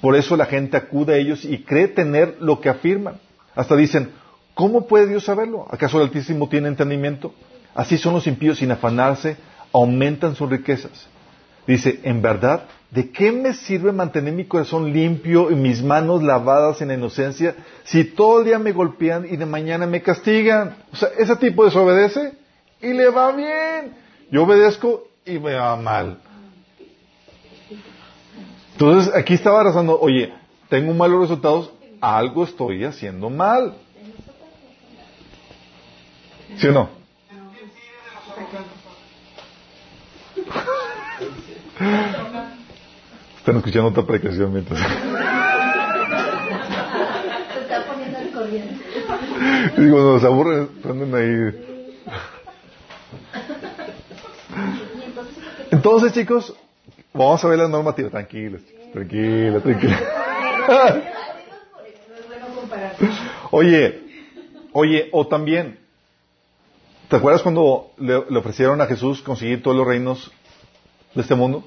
S1: Por eso la gente acude a ellos y cree tener lo que afirman. Hasta dicen, ¿cómo puede Dios saberlo? ¿Acaso el Altísimo tiene entendimiento? Así son los impíos sin afanarse, aumentan sus riquezas. Dice, en verdad, ¿de qué me sirve mantener mi corazón limpio y mis manos lavadas en la inocencia si todo el día me golpean y de mañana me castigan? O sea, ese tipo desobedece y le va bien. Yo obedezco y me va mal. Entonces, aquí estaba razando, oye, tengo malos resultados, algo estoy haciendo mal. ¿Sí o no? Están escuchando otra predicación mientras.
S2: Se está poniendo al corriente.
S1: Digo, nos aburren, prenden ahí. Entonces, chicos, vamos a ver la normativa. Tranquilos, tranquila, tranquila. Oye, oye, o también, ¿te acuerdas cuando le, le ofrecieron a Jesús conseguir todos los reinos de este mundo?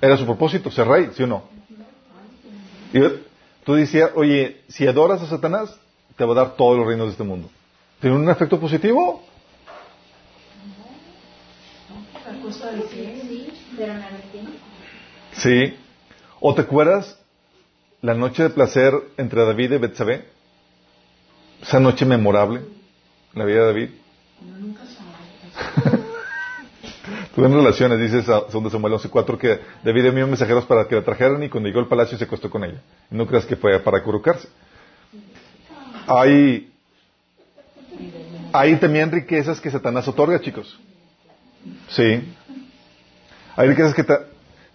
S1: Era su propósito, ser rey, ¿sí o no? Y tú decías, oye, si adoras a Satanás, te va a dar todos los reinos de este mundo. ¿Tiene un efecto positivo?
S2: Al costo del cielo. Sí, no.
S1: ¿O te acuerdas la noche de placer entre David y Betsabé? Esa noche memorable, la vida de David. Tuvieron relaciones, dice esa- segundo Samuel 11.4, que David envió mensajeros para que la trajeran y cuando llegó al palacio se acostó con ella. No creas que fue para acurrucarse. Hay, hay también riquezas que Satanás otorga, chicos. Sí. Hay riquezas que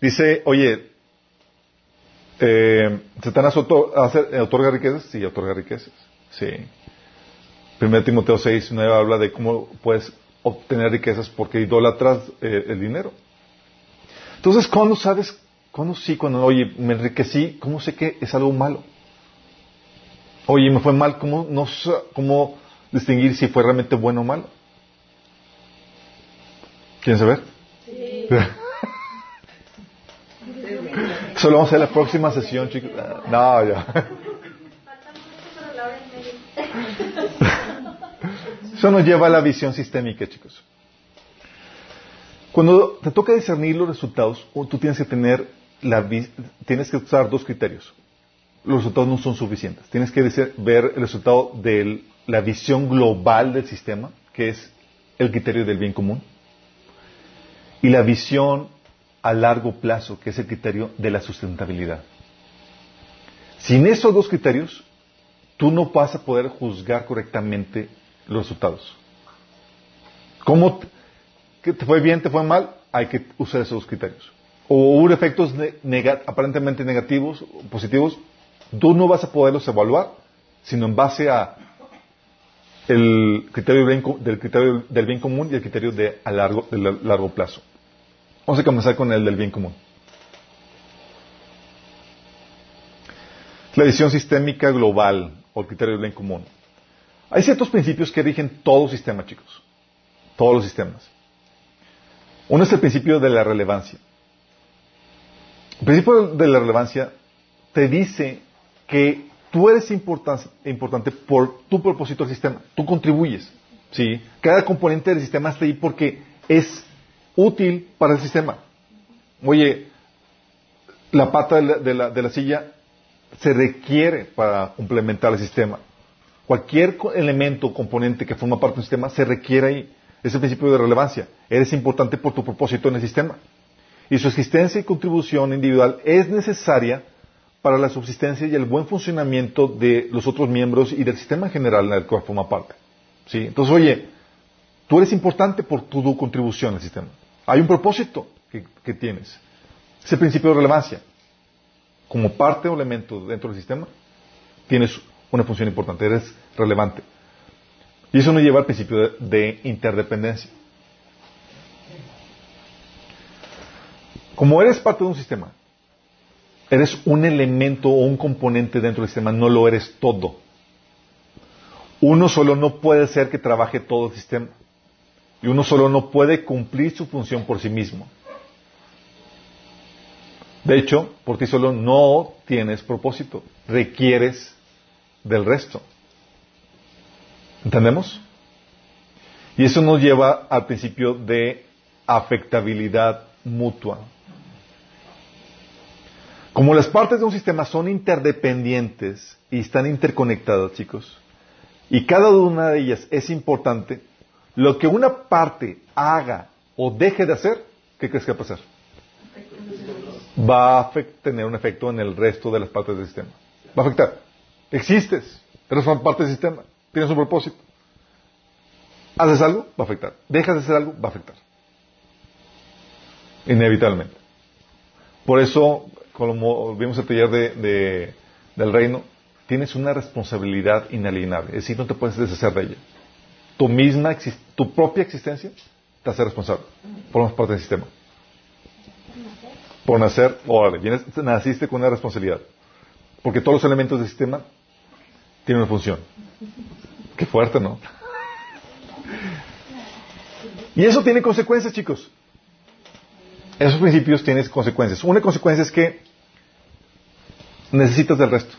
S1: dice, oye, eh, Satanás hace- otorga riquezas, sí, otorga riquezas. Sí. 1 Timoteo 6, 9 habla de cómo puedes obtener riquezas porque idolatras eh, el dinero. Entonces, ¿cuándo sabes ¿Cuándo sí? Cuando, oye, me enriquecí, ¿cómo sé que es algo malo? Oye, me fue mal, ¿cómo, no, cómo distinguir si fue realmente bueno o malo? ¿Quieren saber? Sí. Eso lo vamos a hacer la próxima sesión, chicos. No, ya. Eso nos lleva a la visión sistémica, chicos. Cuando te toca discernir los resultados, tú tienes que tener la, tienes que usar dos criterios. Los resultados no son suficientes. Tienes que ver el resultado de la visión global del sistema, que es el criterio del bien común, y la visión a largo plazo, que es el criterio de la sustentabilidad. Sin esos dos criterios, tú no vas a poder juzgar correctamente los resultados. ¿Cómo te fue bien, te fue mal? Hay que usar esos dos criterios. O hubo efectos aparentemente negativos, o positivos, tú no vas a poderlos evaluar, sino en base a el criterio del, criterio del bien común y el criterio de a de largo plazo. Vamos a comenzar con el del bien común. La visión sistémica global o el criterio del bien común. Hay ciertos principios que rigen todo sistema, chicos. Todos los sistemas. Uno es el principio de la relevancia. El principio de la relevancia te dice que tú eres importante por tu propósito del sistema. Tú contribuyes. ¿sí? Cada componente del sistema está ahí porque es útil para el sistema. Oye, la pata de la, silla se requiere para complementar el sistema. Cualquier elemento componente que forma parte del sistema se requiere ahí. Es el principio de relevancia. Eres importante por tu propósito en el sistema. Y su existencia y contribución individual es necesaria para la subsistencia y el buen funcionamiento de los otros miembros y del sistema en general en el cual forma parte. ¿Sí? Entonces, oye, tú eres importante por tu contribución al sistema. Hay un propósito que, tienes. Ese principio de relevancia. Como parte o elemento dentro del sistema, tienes una función importante, eres relevante. Y eso nos lleva al principio de, interdependencia. Como eres parte de un sistema, eres un elemento o un componente dentro del sistema, no lo eres todo. Uno solo no puede ser que trabaje todo el sistema. Y uno solo no puede cumplir su función por sí mismo. De hecho, por ti solo no tienes propósito. Requieres del resto. ¿Entendemos? Y eso nos lleva al principio de afectabilidad mutua. Como las partes de un sistema son interdependientes y están interconectadas, chicos, y cada una de ellas es importante, lo que una parte haga o deje de hacer, ¿qué crees que va a pasar? Va a tener un efecto en el resto de las partes del sistema. Va a afectar. Existes, eres una parte del sistema, tienes un propósito. Haces algo, va a afectar. Dejas de hacer algo, va a afectar. Inevitablemente. Por eso, como vimos el taller de, del reino, tienes una responsabilidad inalienable. Es decir, no te puedes deshacer de ella tu misma, tu propia existencia, te hace responsable. Formas parte del sistema. Por nacer, órale, vienes, naciste con una responsabilidad. Porque todos los elementos del sistema tienen una función. Qué fuerte, ¿no? Y eso tiene consecuencias, chicos. Esos principios tienen consecuencias. Una consecuencia es que necesitas del resto.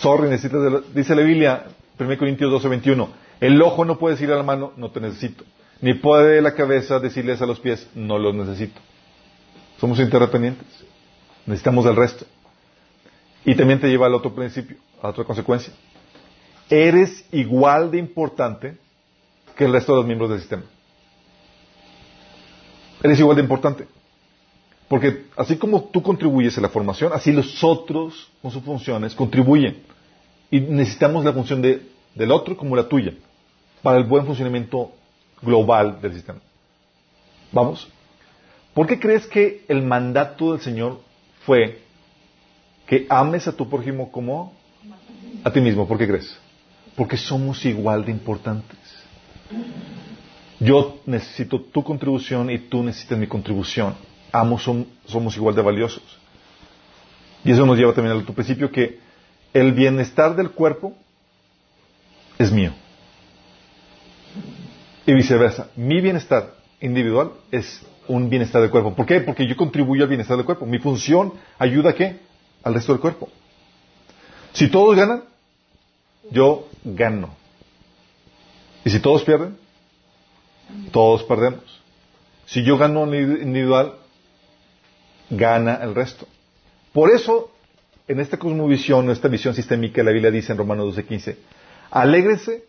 S1: Sorry, necesitas dice la Biblia, 1 Corintios 12, 21, el ojo no puede decirle a la mano, no te necesito. Ni puede la cabeza decirles a los pies, no los necesito. Somos interdependientes. Necesitamos del resto. Y también te lleva al otro principio, a otra consecuencia. Eres igual de importante que el resto de los miembros del sistema. Eres igual de importante. Porque así como tú contribuyes a la formación, así los otros, con sus funciones, contribuyen. Y necesitamos la función del otro como la tuya, para el buen funcionamiento global del sistema. ¿Vamos? ¿Por qué crees que el mandato del Señor fue que ames a tu prójimo como a ti mismo? ¿Por qué crees? Porque somos igual de importantes. Yo necesito tu contribución y tú necesitas mi contribución. Ambos somos igual de valiosos. Y eso nos lleva también al otro principio que el bienestar del cuerpo es mío. Y viceversa. Mi bienestar individual es un bienestar del cuerpo. ¿Por qué? Porque yo contribuyo al bienestar del cuerpo. Mi función ayuda a qué? Al resto del cuerpo. Si todos ganan, yo gano. Y si todos pierden, todos perdemos. Si yo gano individual, gana el resto. Por eso, en esta cosmovisión, en esta visión sistémica, la Biblia dice en Romanos 12:15, alégrense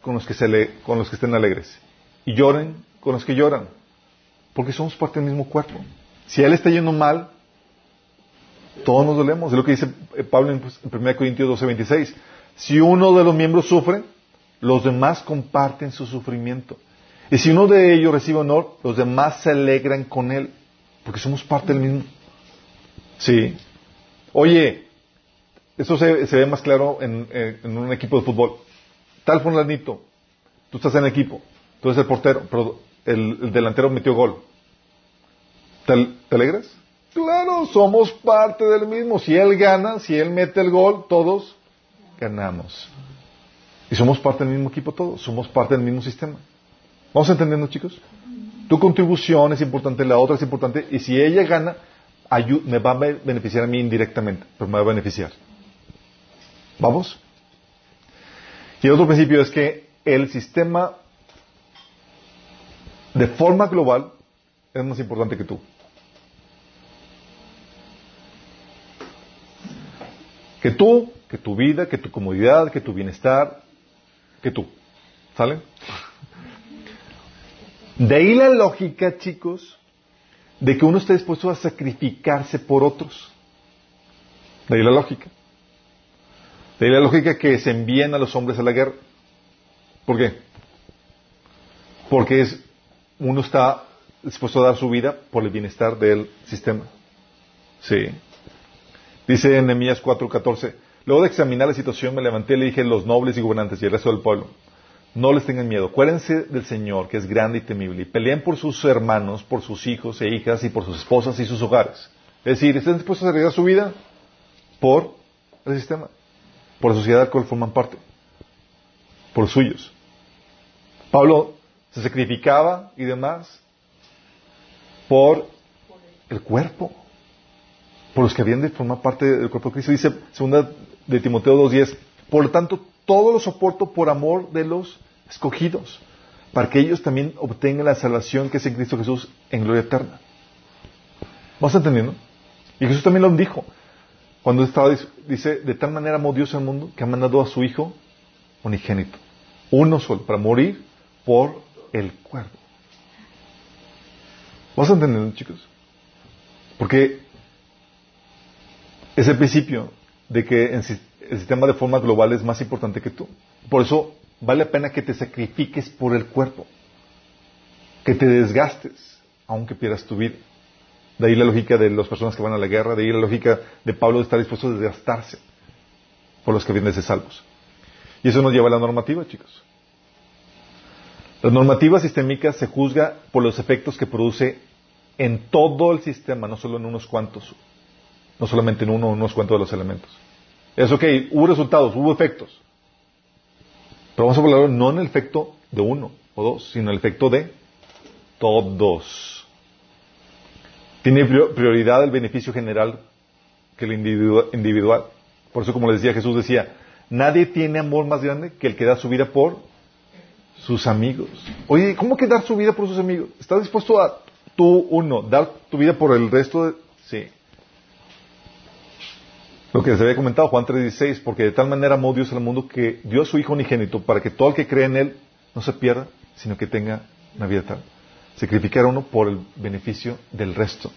S1: con los que, se le, con los que estén alegres y lloren con los que lloran, porque somos parte del mismo cuerpo. Si a él está yendo mal, todos nos dolemos. Es lo que dice eh, Pablo en 1 pues, Corintios 12:26. Si uno de los miembros sufre, los demás comparten su sufrimiento. Y si uno de ellos recibe honor, los demás se alegran con él, porque somos parte del mismo. Sí. Oye, eso se, ve más claro en, un equipo de fútbol. Tal fulanito, tú estás en el equipo, tú eres el portero, pero el, delantero metió gol. ¿Te, ¿Te alegras? Claro, somos parte del mismo. Si él gana, si él mete el gol, todos ganamos. Y somos parte del mismo equipo todos, somos parte del mismo sistema. ¿Vamos entendiendo, chicos? Tu contribución es importante, la otra es importante, y si ella gana, me va a beneficiar a mí indirectamente, pero me va a beneficiar. ¿Vamos? Y el otro principio es que el sistema de forma global es más importante que tú. Que tú, que tu vida, que tu comodidad, que tu bienestar, que tú. ¿Sale? De ahí la lógica, chicos, de que uno esté dispuesto a sacrificarse por otros. De ahí la lógica. De ahí la lógica que se envíen a los hombres a la guerra. ¿Por qué? Porque es, uno está dispuesto a dar su vida por el bienestar del sistema. Sí. Dice en Nehemías 4:14, luego de examinar la situación me levanté y le dije a los nobles y gobernantes y el resto del pueblo, no les tengan miedo. Acuérdense del Señor, que es grande y temible, y peleen por sus hermanos, por sus hijos e hijas, y por sus esposas y sus hogares. Es decir, estén dispuestos a arriesgar su vida por el sistema, por la sociedad al cual forman parte, por los suyos. Pablo se sacrificaba y demás por el cuerpo, por los que habían de formar parte del cuerpo de Cristo. Dice segunda de Timoteo 2.10, por lo tanto, todo lo soporto por amor de los escogidos, para que ellos también obtengan la salvación que es en Cristo Jesús en gloria eterna. ¿Vas entendiendo? Y Jesús también lo dijo. Cuando estaba, dice, de tal manera amó Dios al mundo que ha mandado a su Hijo unigénito, uno solo, para morir por el cuerpo. ¿Vas entendiendo, chicos? Porque ese principio de que en, el sistema de forma global es más importante que tú. Por eso vale la pena que te sacrifiques por el cuerpo, que te desgastes, aunque pierdas tu vida. De ahí la lógica de las personas que van a la guerra, de ahí la lógica de Pablo de estar dispuesto a desgastarse por los que vienen de salvos. Y eso nos lleva a la normativa, chicos. La normativa sistémica se juzga por los efectos que produce en todo el sistema, no solo en unos cuantos, no solamente en uno o unos cuantos de los elementos. Es ok, hubo resultados, hubo efectos. Pero vamos a hablar no en el efecto de uno o dos, sino en el efecto de todos. Tiene prioridad el beneficio general que el individual. Por eso, como les decía, Jesús decía, nadie tiene amor más grande que el que da su vida por sus amigos. Oye, ¿cómo que dar su vida por sus amigos? ¿Estás dispuesto a tú, uno, dar tu vida por el resto de... Sí. Lo que les había comentado, Juan 3:16, porque de tal manera amó Dios al mundo que dio a su Hijo unigénito para que todo el que cree en Él no se pierda, sino que tenga una vida eterna. Sacrificar a uno por el beneficio del resto.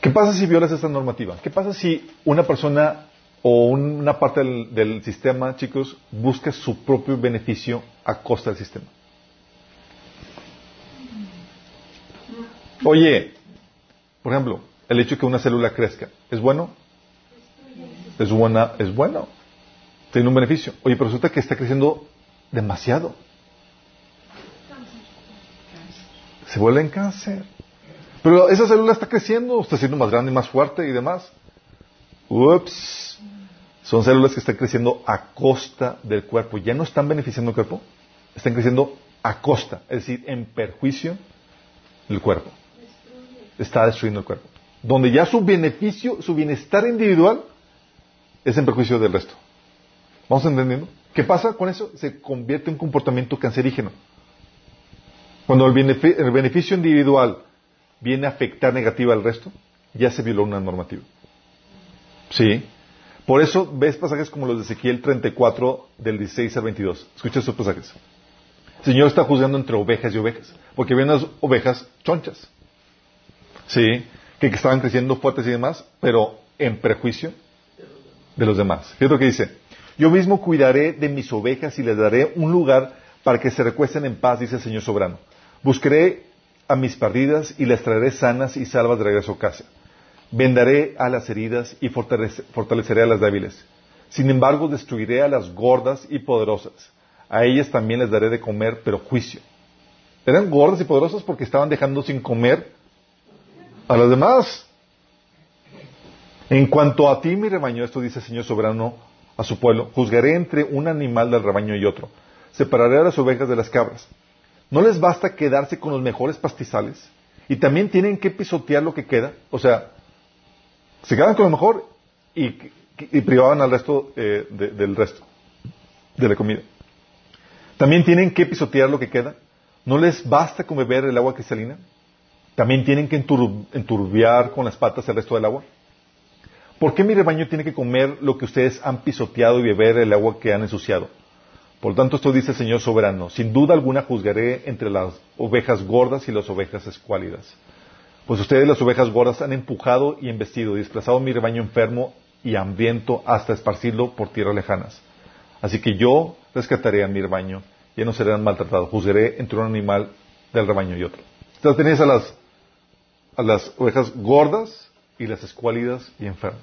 S1: ¿Qué pasa si violas esta normativa? ¿Qué pasa si una persona o una parte del, del sistema, chicos, busca su propio beneficio a costa del sistema? Oye, por ejemplo, el hecho de que una célula crezca. ¿Es bueno? Es buena, es bueno. Tiene un beneficio. Oye, pero resulta que está creciendo demasiado. Se vuelve en cáncer. Pero esa célula está creciendo, está siendo más grande, y más fuerte y demás. Ups. Son células que están creciendo a costa del cuerpo. Ya no están beneficiando al cuerpo, están creciendo a costa, es decir, en perjuicio del cuerpo. Está destruyendo el cuerpo. Donde ya su beneficio, su bienestar individual es en perjuicio del resto. ¿Vamos entendiendo? ¿Qué pasa con eso? Se convierte en comportamiento cancerígeno. Cuando el beneficio, individual viene a afectar negativa al resto, ya se violó una normativa. ¿Sí? Por eso ves pasajes como los de Ezequiel 34, del 16 al 22. Escucha esos pasajes. El Señor está juzgando entre ovejas y ovejas, porque había unas ovejas chonchas, ¿sí? Que, estaban creciendo fuertes y demás, pero en prejuicio de los demás. Fíjate lo que dice. Yo mismo cuidaré de mis ovejas y les daré un lugar para que se recuesten en paz, dice el Señor soberano. Buscaré a mis perdidas y las traeré sanas y salvas de regreso a casa. Vendaré a las heridas y fortaleceré a las débiles. Sin embargo, destruiré a las gordas y poderosas. A ellas también les daré de comer, pero juicio. Eran gordas y poderosas porque estaban dejando sin comer a las demás. En cuanto a ti, mi rebaño, esto dice el Señor soberano a su pueblo, juzgaré entre un animal del rebaño y otro. Separaré a las ovejas de las cabras. ¿No les basta quedarse con los mejores pastizales? Y también tienen que pisotear lo que queda. O sea, se quedaban con lo mejor y, privaban al resto eh, del resto de la comida. También tienen que pisotear lo que queda. ¿No les basta con beber el agua cristalina? También tienen que enturbiar con las patas el resto del agua. ¿Por qué mi rebaño tiene que comer lo que ustedes han pisoteado y beber el agua que han ensuciado? Por tanto, esto dice el Señor soberano. Sin duda alguna juzgaré entre las ovejas gordas y las ovejas escuálidas. Pues ustedes, las ovejas gordas, han empujado y embestido, desplazado mi rebaño enfermo y hambriento hasta esparcirlo por tierras lejanas. Así que yo rescataré a mi rebaño, y no serán maltratados. Juzgaré entre un animal del rebaño y otro. Entonces a las, a las ovejas gordas y las escuálidas y enfermas.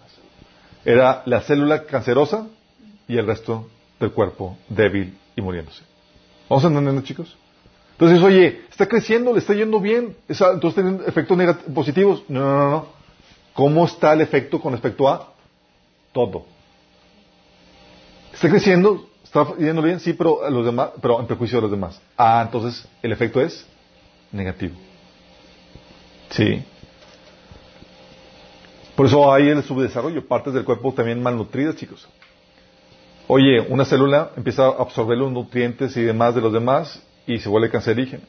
S1: Era la célula cancerosa y el resto del cuerpo débil y muriéndose. ¿Vamos entendiendo, chicos? Entonces, oye, está creciendo, le está yendo bien, entonces tienen efectos positivos. No, no, no, no. ¿Cómo está el efecto con respecto a todo? Está creciendo, está yendo bien, sí, pero, los demás, pero en perjuicio de los demás. Ah, entonces el efecto es negativo. Sí. Por eso hay el subdesarrollo, partes del cuerpo también malnutridas, chicos. Oye, una célula empieza a absorber los nutrientes y demás de los demás y se vuelve cancerígena.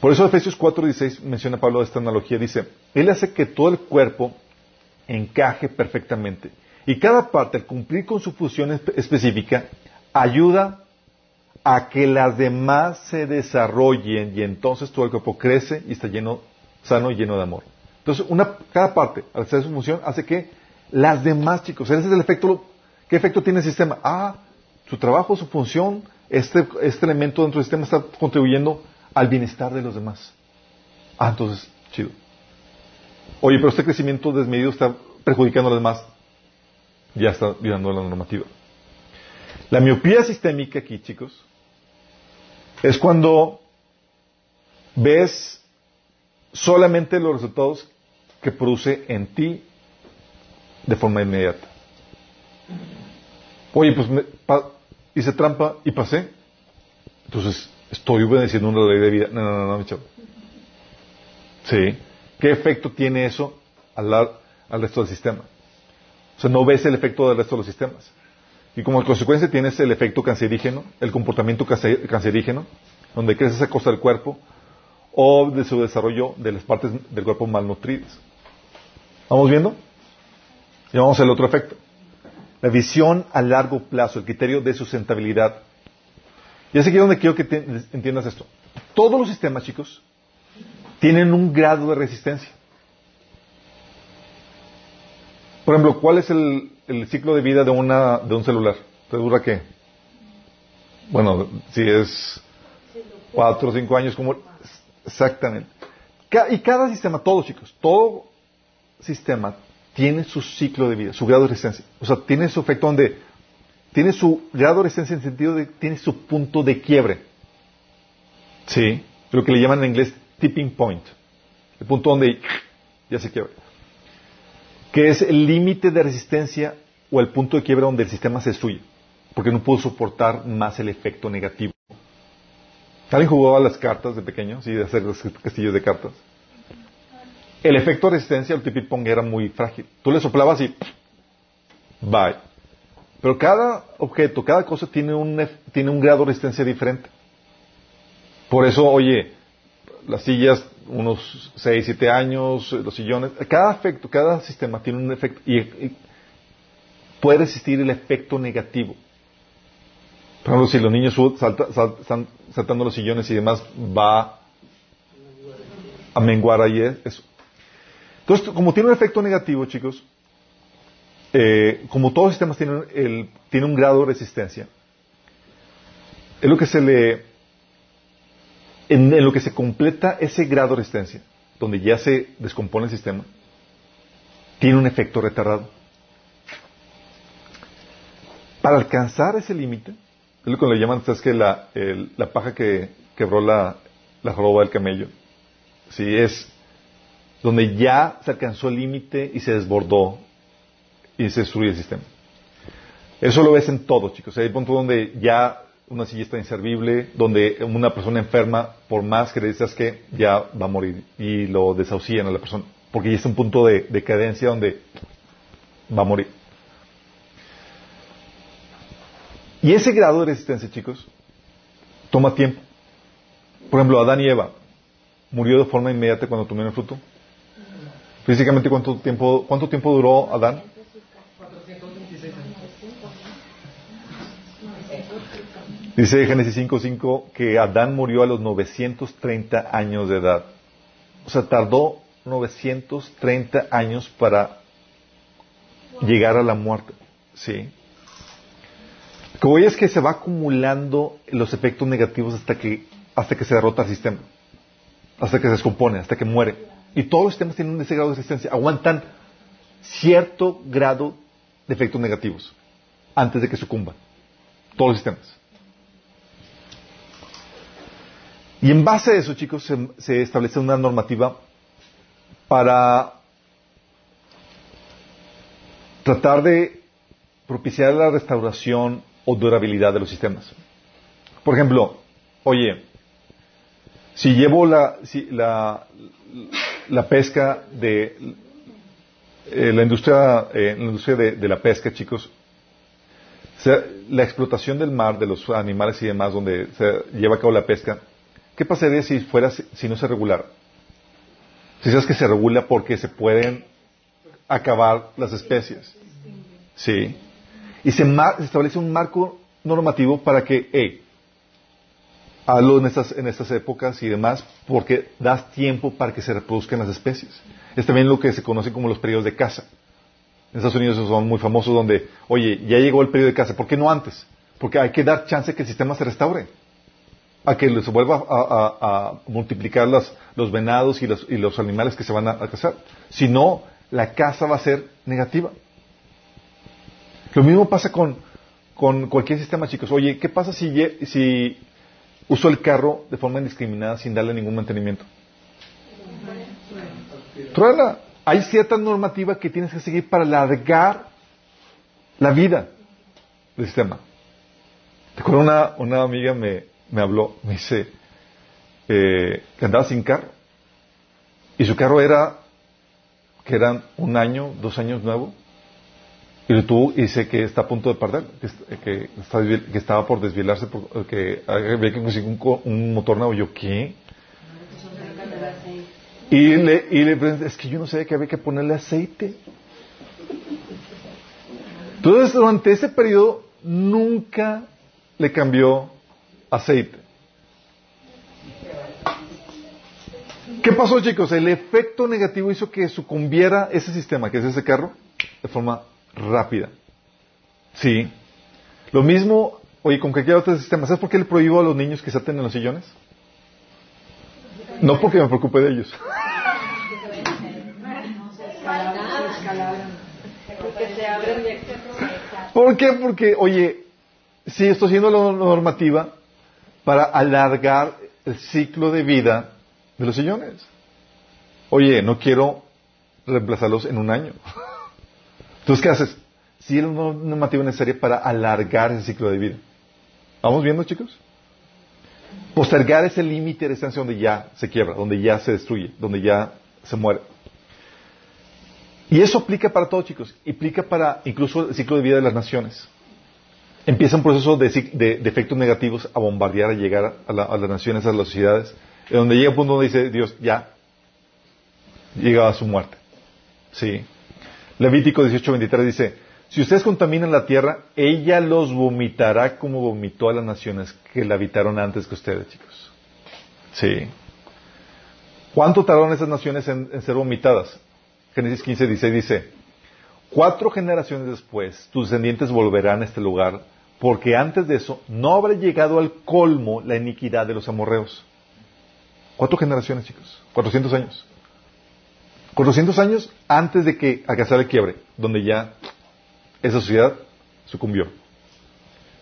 S1: Por eso Efesios 4:16 menciona Pablo esta analogía, dice, Él hace que todo el cuerpo encaje perfectamente y cada parte al cumplir con su función específica ayuda a que las demás se desarrollen y entonces todo el cuerpo crece y está lleno, sano y lleno de amor. Entonces, una, cada parte, al hacer su función, hace que las demás, chicos, ese es el efecto, ¿qué efecto tiene el sistema? Ah, su trabajo, su función, este, este elemento dentro del sistema está contribuyendo al bienestar de los demás. Ah, entonces, chido. Oye, pero este crecimiento desmedido está perjudicando a los demás. Ya está violando la normativa. La miopía sistémica aquí, chicos, es cuando ves solamente los resultados que produce en ti de forma inmediata. Oye, pues me, hice trampa y pasé. Entonces, estoy obedeciendo una ley de vida. No, no, no, no, mi chavo. Sí. ¿Qué efecto tiene eso al, al resto del sistema? O sea, no ves el efecto del resto de los sistemas. Y como consecuencia tienes el efecto cancerígeno, el comportamiento cancerígeno, donde creces a costa del cuerpo, o de su desarrollo de las partes del cuerpo malnutridas. ¿Vamos viendo? Y vamos al otro efecto. La visión a largo plazo, el criterio de sustentabilidad. Y es aquí donde quiero que entiendas esto. Todos los sistemas, chicos, tienen un grado de resistencia. Por ejemplo, ¿cuál es el, ciclo de vida de, una, de un celular? ¿Te dura qué? Bueno, si es cuatro o cinco años, como exactamente. Y cada sistema, todos chicos, todo sistema tiene su ciclo de vida, su grado de resistencia. O sea, tiene su efecto donde tiene su grado de resistencia en el sentido de tiene su punto de quiebre. Sí, lo que le llaman en inglés tipping point, el punto donde ya se quiebra, que es el límite de resistencia o el punto de quiebra donde el sistema se destruye, porque no pudo soportar más el efecto negativo. ¿Alguien jugaba las cartas de pequeño? Sí, de hacer los castillos de cartas. El efecto de resistencia, el tipping point era muy frágil. Tú le soplabas y bye. Pero cada objeto, cada cosa tiene un, tiene un grado de resistencia diferente. Por eso, oye, las sillas, unos 6, 7 años, los sillones, cada efecto, cada sistema tiene un efecto y, puede resistir el efecto negativo. Por ejemplo, si los niños están saltando los sillones y demás, va a menguar ahí eso. Entonces, como tiene un efecto negativo, chicos, eh, como todos los sistemas tienen, el, tiene un grado de resistencia, es lo que se le en, lo que se completa ese grado de resistencia, donde ya se descompone el sistema, tiene un efecto retardado. Para alcanzar ese límite, es lo que le llaman, es que la, la paja que quebró la, la joroba del camello, ¿sí? es donde ya se alcanzó el límite y se desbordó y se destruye el sistema. Eso lo ves en todo, chicos. Hay punto donde ya una silla está inservible, donde una persona enferma, por más que le dices que ya va a morir y lo desahucian a la persona, porque ya está un punto de decadencia donde va a morir. Y ese grado de resistencia, chicos, toma tiempo. Por ejemplo, Adán y Eva murió de forma inmediata cuando tomaron el fruto. Físicamente, ¿cuánto tiempo, cuánto tiempo duró Adán? Dice Génesis 5.5 que Adán murió a los 930 años de edad. O sea, tardó 930 años para llegar a la muerte. ¿Sí? Como es que se va acumulando los efectos negativos hasta que, hasta que se derrota el sistema. Hasta que se descompone, hasta que muere. Y todos los sistemas tienen ese grado de resistencia. Aguantan cierto grado de efectos negativos antes de que sucumban. Todos los sistemas. Y en base a eso, chicos, se, establece una normativa para tratar de propiciar la restauración o durabilidad de los sistemas. Por ejemplo, oye, si llevo la, la, pesca de eh, la industria, eh, la industria de, la pesca, chicos, la explotación del mar, de los animales y demás, donde se lleva a cabo la pesca, ¿Qué pasaría si fuera, si no se regulara? Si sabes que se regula porque se pueden acabar las especies. Sí. Y se, establece un marco normativo para que, hey, hazlo en estas, en estas épocas y demás, porque das tiempo para que se reproduzcan las especies. Es también lo que se conoce como los periodos de caza. En Estados Unidos son muy famosos donde, oye, ya llegó el periodo de caza, ¿por qué no antes? Porque hay que dar chance que el sistema se restaure a que se vuelva a, multiplicar los venados y los, animales que se van a, cazar. Si no, la caza va a ser negativa. Lo mismo pasa con, cualquier sistema, chicos. Oye, ¿qué pasa si, si uso el carro de forma indiscriminada sin darle ningún mantenimiento? Truena. Hay cierta normativa que tienes que seguir para alargar la vida del sistema. Recuerdo una, una amiga me, me habló, me dice eh, que andaba sin carro. Y su carro era, que eran un año, dos años nuevo. Y y dice que está a punto de perder, que, que, estaba por desvielarse, porque había que conseguir un, un, motor nuevo. ¿qué? Y le, y le es que yo no sabía que había que ponerle aceite. Entonces, durante ese periodo, nunca le cambió aceite. ¿Qué pasó, chicos? El efecto negativo hizo que sucumbiera ese sistema, que es ese carro, de forma rápida. Sí. Lo mismo, oye, con cualquier otro sistema. ¿Sabes por qué le prohíbo a los niños que salten en los sillones? No porque me preocupe de ellos. ¿Por qué? Porque, oye, si estoy haciendo la normativa, para alargar el ciclo de vida de los sillones. Oye, no quiero reemplazarlos en un año. Entonces, ¿qué haces? Si es una normativa necesaria para alargar ese ciclo de vida. ¿Vamos viendo, chicos? Postergar ese límite de distancia donde ya se quiebra, donde ya se destruye, donde ya se muere. Y eso aplica para todo, chicos. Aplica para incluso el ciclo de vida de las naciones. Empieza un proceso de, efectos negativos a bombardear, a llegar a, a, las naciones, a las sociedades, en donde llega un punto donde dice Dios, ya, llega a su muerte. Sí. Levítico 18:23 dice, si ustedes contaminan la tierra, ella los vomitará como vomitó a las naciones que la habitaron antes que ustedes, chicos. Sí. ¿Cuánto tardaron esas naciones en, ser vomitadas? Génesis 15, 16 dice, cuatro generaciones después, tus descendientes volverán a este lugar, porque antes de eso no habrá llegado al colmo la iniquidad de los amorreos. Cuatro generaciones, chicos. Cuatrocientos años. 400 años antes de que alcanzara el quiebre, donde ya esa sociedad sucumbió.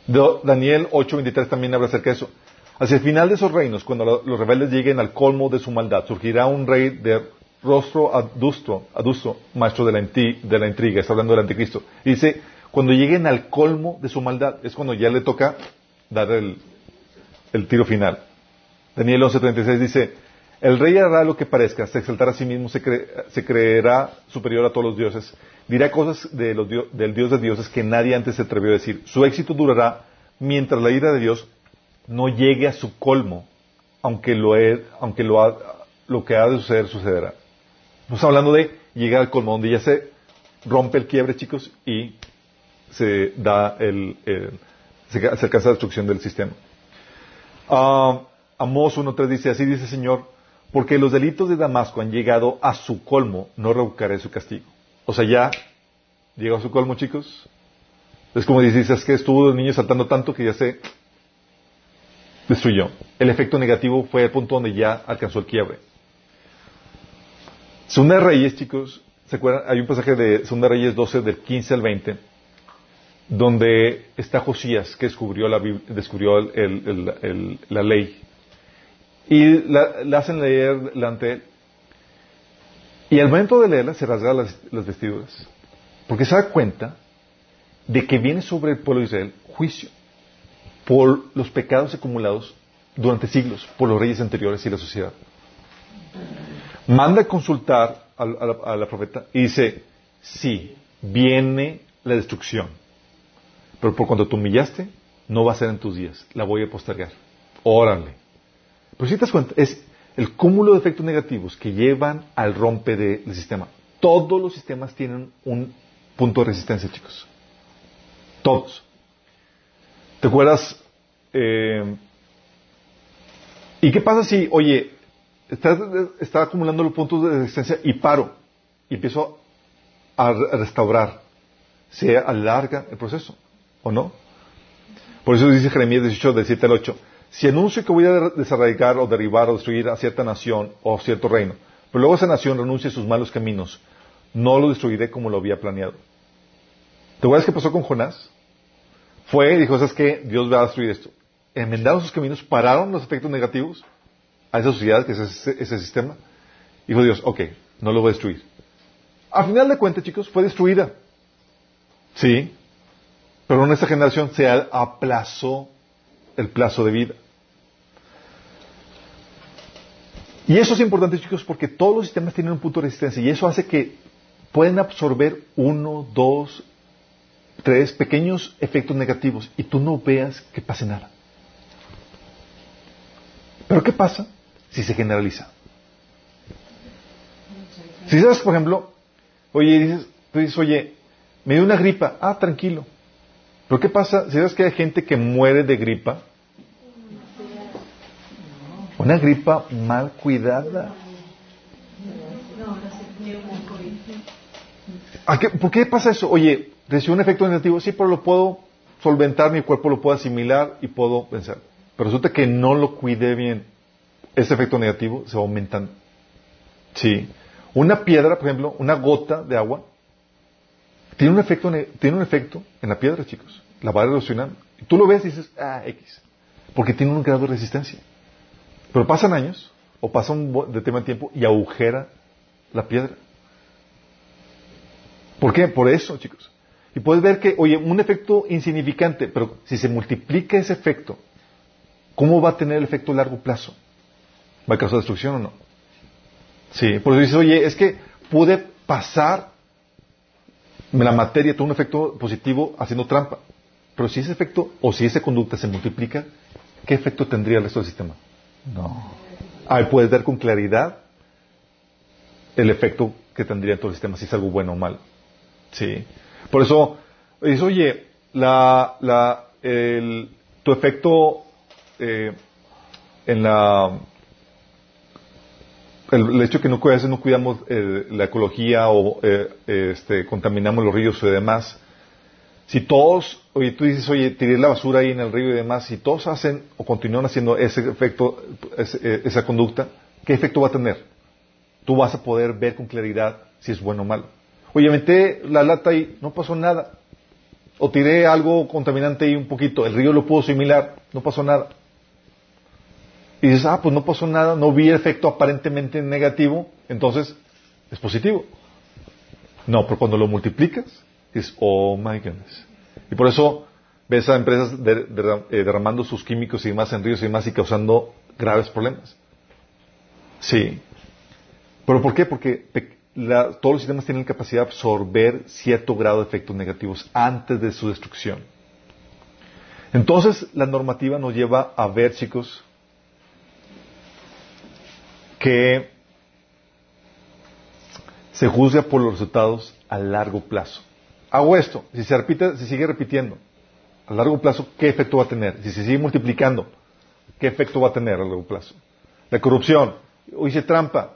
S1: Daniel 8:23 también habla acerca de eso. Hacia el final de esos reinos, cuando los rebeldes lleguen al colmo de su maldad, surgirá un rey de rostro adusto, adusto maestro de la, de la intriga, está hablando del anticristo. Y dice, cuando lleguen al colmo de su maldad, es cuando ya le toca dar el, el tiro final. Daniel 11:36 dice, el rey hará lo que parezca, se exaltará a sí mismo, se, creerá superior a todos los dioses, dirá cosas del Dios de dioses que nadie antes se atrevió a decir. Su éxito durará mientras la ira de Dios no llegue a su colmo, aunque lo, aunque lo, que ha de suceder sucederá. Estamos hablando de llegar al colmo, donde ya se rompe el quiebre, chicos, y se da el, se, alcanza la destrucción del sistema. Uh, Amos 1.3 dice, así dice el Señor, porque los delitos de Damasco han llegado a su colmo, no revocaré su castigo. O sea, ya llegó a su colmo, chicos. Es como dices, es que estuvo el niño saltando tanto que ya se destruyó. El efecto negativo fue el punto donde ya alcanzó el quiebre. Segunda Reyes, chicos, ¿se acuerdan? Hay un pasaje de Segunda Reyes 12 del 15 al 20 donde está Josías que descubrió la, descubrió la ley y la, hacen leer delante él. Y al momento de leerla se rasga las, vestiduras. Porque se da cuenta de que viene sobre el pueblo de Israel juicio por los pecados acumulados durante siglos por los reyes anteriores y la sociedad. Manda a consultar a, la, a la profeta y dice, sí, viene la destrucción. Pero por cuando tú humillaste, no va a ser en tus días, la voy a postergar. Órale. Pero si te das cuenta, es el cúmulo de efectos negativos que llevan al rompe del sistema. Todos los sistemas tienen un punto de resistencia, chicos. Todos. ¿Te acuerdas? Eh, ¿Y qué pasa si, oye, está, acumulando los puntos de resistencia y paro y empiezo a restaurar? ¿Se alarga el proceso o no? Por eso dice Jeremías 18, del 7 al 8. Si anuncio que voy a desarraigar o derribar o destruir a cierta nación o cierto reino, pero luego esa nación renuncia a sus malos caminos, no lo destruiré como lo había planeado. ¿Te acuerdas qué pasó con Jonás? Fue y dijo, ¿sabes qué? Dios va a destruir esto. Enmendaron sus caminos, pararon los efectos negativos a esa sociedad, que es ese, sistema. Dijo Dios, ok, no lo voy a destruir. A final de cuentas, chicos, fue destruida. Sí. Pero en esta generación se aplazó el plazo de vida. Y eso es importante, chicos, porque todos los sistemas tienen un punto de resistencia y eso hace que pueden absorber uno, dos, tres pequeños efectos negativos y tú no veas que pase nada. Pero ¿qué pasa si se generaliza? Si sabes, por ejemplo, oye, dices, tú dices, oye, me dio una gripa, ah, tranquilo. Pero ¿qué pasa si sabes que hay gente que muere de gripa una gripa mal cuidada. ¿Por qué pasa eso? Oye, recibe un efecto negativo, sí, pero lo puedo solventar, mi cuerpo lo puedo asimilar y puedo pensar. Pero resulta que no lo cuide bien. Ese efecto negativo se va aumentando. Sí. Una piedra, por ejemplo, una gota de agua, tiene un efecto, tiene un efecto en la piedra, chicos. La va erosionando. tú lo ves y dices, ah, X. Porque tiene un grado de resistencia. Pero pasan años, o pasa un determinado tiempo y agujera la piedra. ¿Por qué? Por eso, chicos. Y puedes ver que, oye, un efecto insignificante, pero si se multiplica ese efecto, ¿cómo va a tener el efecto a largo plazo? ¿Va a causar destrucción o no? Sí, por eso dices, oye, es que pude pasar la materia, tuvo un efecto positivo haciendo trampa. Pero si ese efecto o si esa conducta se multiplica, ¿qué efecto tendría el resto del sistema? No. Ahí puedes ver con claridad el efecto que tendría en todo el sistema, si es algo bueno o malo. Sí. Por eso, dices, oye, la, la, el, tu efecto eh, en la el, el hecho que no, a veces no cuidamos eh, la ecología o eh, este, contaminamos los ríos y demás, si todos, oye, tú dices, oye, tiré la basura ahí en el río y demás, si todos hacen o continúan haciendo ese efecto, ese- eh, esa conducta, ¿qué efecto va a tener? Tú vas a poder ver con claridad si es bueno o malo. Oye, metí la lata ahí, no pasó nada. O tiré algo contaminante ahí un poquito, el río lo pudo asimilar, no pasó nada. Y dices, ah, pues no pasó nada, no vi efecto aparentemente negativo, entonces es positivo. No, pero cuando lo multiplicas, es oh my goodness. Y por eso ves a empresas eh, derramando sus químicos y demás en ríos y demás y causando graves problemas. Sí. ¿Pero por qué? Porque todos los sistemas tienen capacidad de absorber cierto grado de efectos negativos antes de su destrucción. Entonces, la normativa nos lleva a ver, chicos, que se juzga por los resultados a largo plazo. Hago esto, si se repite, si sigue repitiendo, a largo plazo, ¿qué efecto va a tener? Si se sigue multiplicando, ¿qué efecto va a tener a largo plazo? La corrupción, o hice trampa,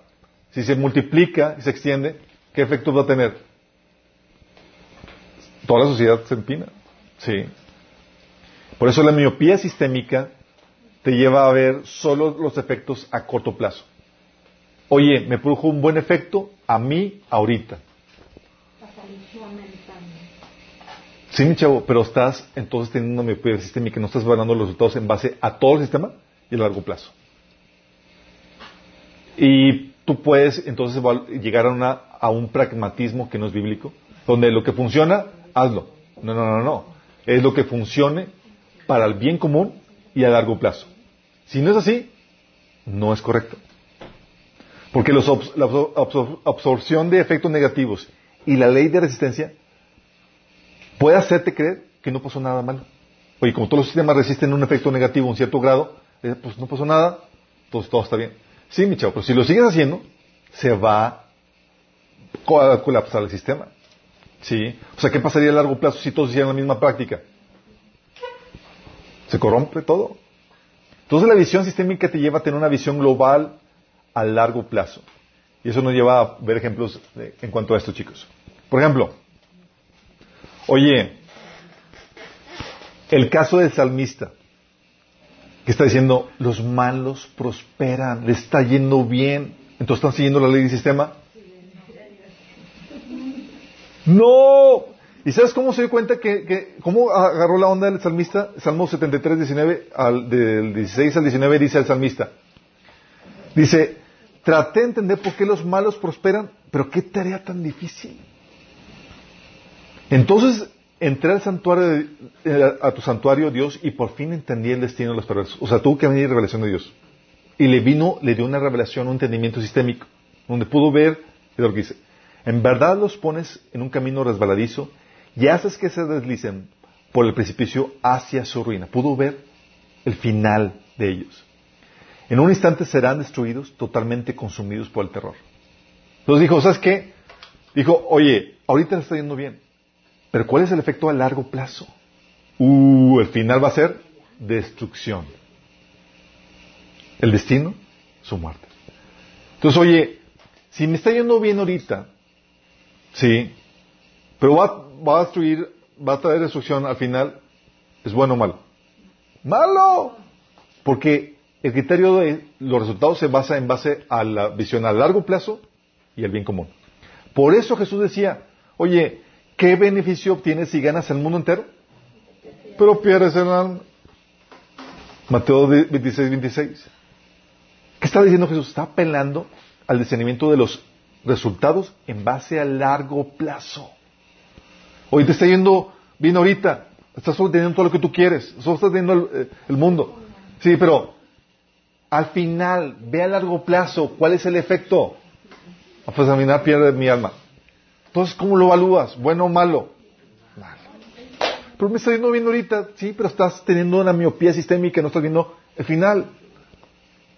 S1: si se multiplica y se extiende, ¿qué efecto va a tener? Toda la sociedad se empina. Sí. Por eso la miopía sistémica te lleva a ver solo los efectos a corto plazo. Oye, me produjo un buen efecto a mí ahorita. Sí, mi chavo, pero estás entonces teniendo una miopía sistémica, no estás evaluando los resultados en base a todo el sistema y a largo plazo. Y tú puedes entonces llegar a, una, a un pragmatismo que no es bíblico, donde lo que funciona, hazlo. No, no, no, no. Es lo que funcione para el bien común y a largo plazo. Si no es así, no es correcto. Porque los la absor- absor- absorción de efectos negativos y la ley de resistencia puede hacerte creer que no pasó nada malo. Oye, como todos los sistemas resisten un efecto negativo a un cierto grado, eh, pues no pasó nada, pues todo está bien. Sí, mi chavo, pero si lo sigues haciendo, se va a co- colapsar el sistema. Sí. O sea, ¿qué pasaría a largo plazo si todos hicieran la misma práctica? Se corrompe todo. Entonces la visión sistémica te lleva a tener una visión global a largo plazo. Y eso nos lleva a ver ejemplos de- en cuanto a esto, chicos. Por ejemplo, oye, el caso del salmista, que está diciendo, los malos prosperan, le está yendo bien, entonces están siguiendo la ley del sistema. No. ¿Y sabes cómo se dio cuenta que, que- cómo agarró la onda del salmista? Salmo 73, 19, al, del 16 al 19 dice el salmista. Dice, traté de entender por qué los malos prosperan, pero qué tarea tan difícil. Entonces entré al santuario, de- eh, a tu santuario, Dios, y por fin entendí el destino de los perversos. O sea, tuvo que venir revelación de Dios. Y le vino, le dio una revelación, un entendimiento sistémico, donde pudo ver, es lo que dice, en verdad los pones en un camino resbaladizo y haces que se deslicen por el precipicio hacia su ruina. Pudo ver el final de ellos. En un instante serán destruidos, totalmente consumidos por el terror. Entonces dijo, ¿sabes qué? Dijo, oye, ahorita le está yendo bien, pero ¿cuál es el efecto a largo plazo? Uh, el final va a ser destrucción. El destino, su muerte. Entonces, oye, si me está yendo bien ahorita, sí, pero va, va a destruir, va a traer destrucción al final, ¿es bueno o malo? ¡Malo! Porque el criterio de los resultados se basa en base a la visión a largo plazo y el bien común. Por eso Jesús decía, oye, ¿qué beneficio obtienes si ganas el mundo entero? Pero pierdes el. Mateo 26, 26. ¿Qué está diciendo Jesús? Está apelando al discernimiento de los resultados en base a largo plazo. Hoy te está yendo bien ahorita, estás obteniendo todo lo que tú quieres, solo estás teniendo el, eh, mundo. Sí, pero al final, ve a largo plazo, ¿cuál es el efecto? Pues a mí nada pierde mi alma. Entonces, ¿cómo lo evalúas? ¿Bueno o malo? Malo. Pero me está yendo bien ahorita, sí, pero estás teniendo una miopía sistémica, no estás viendo el final.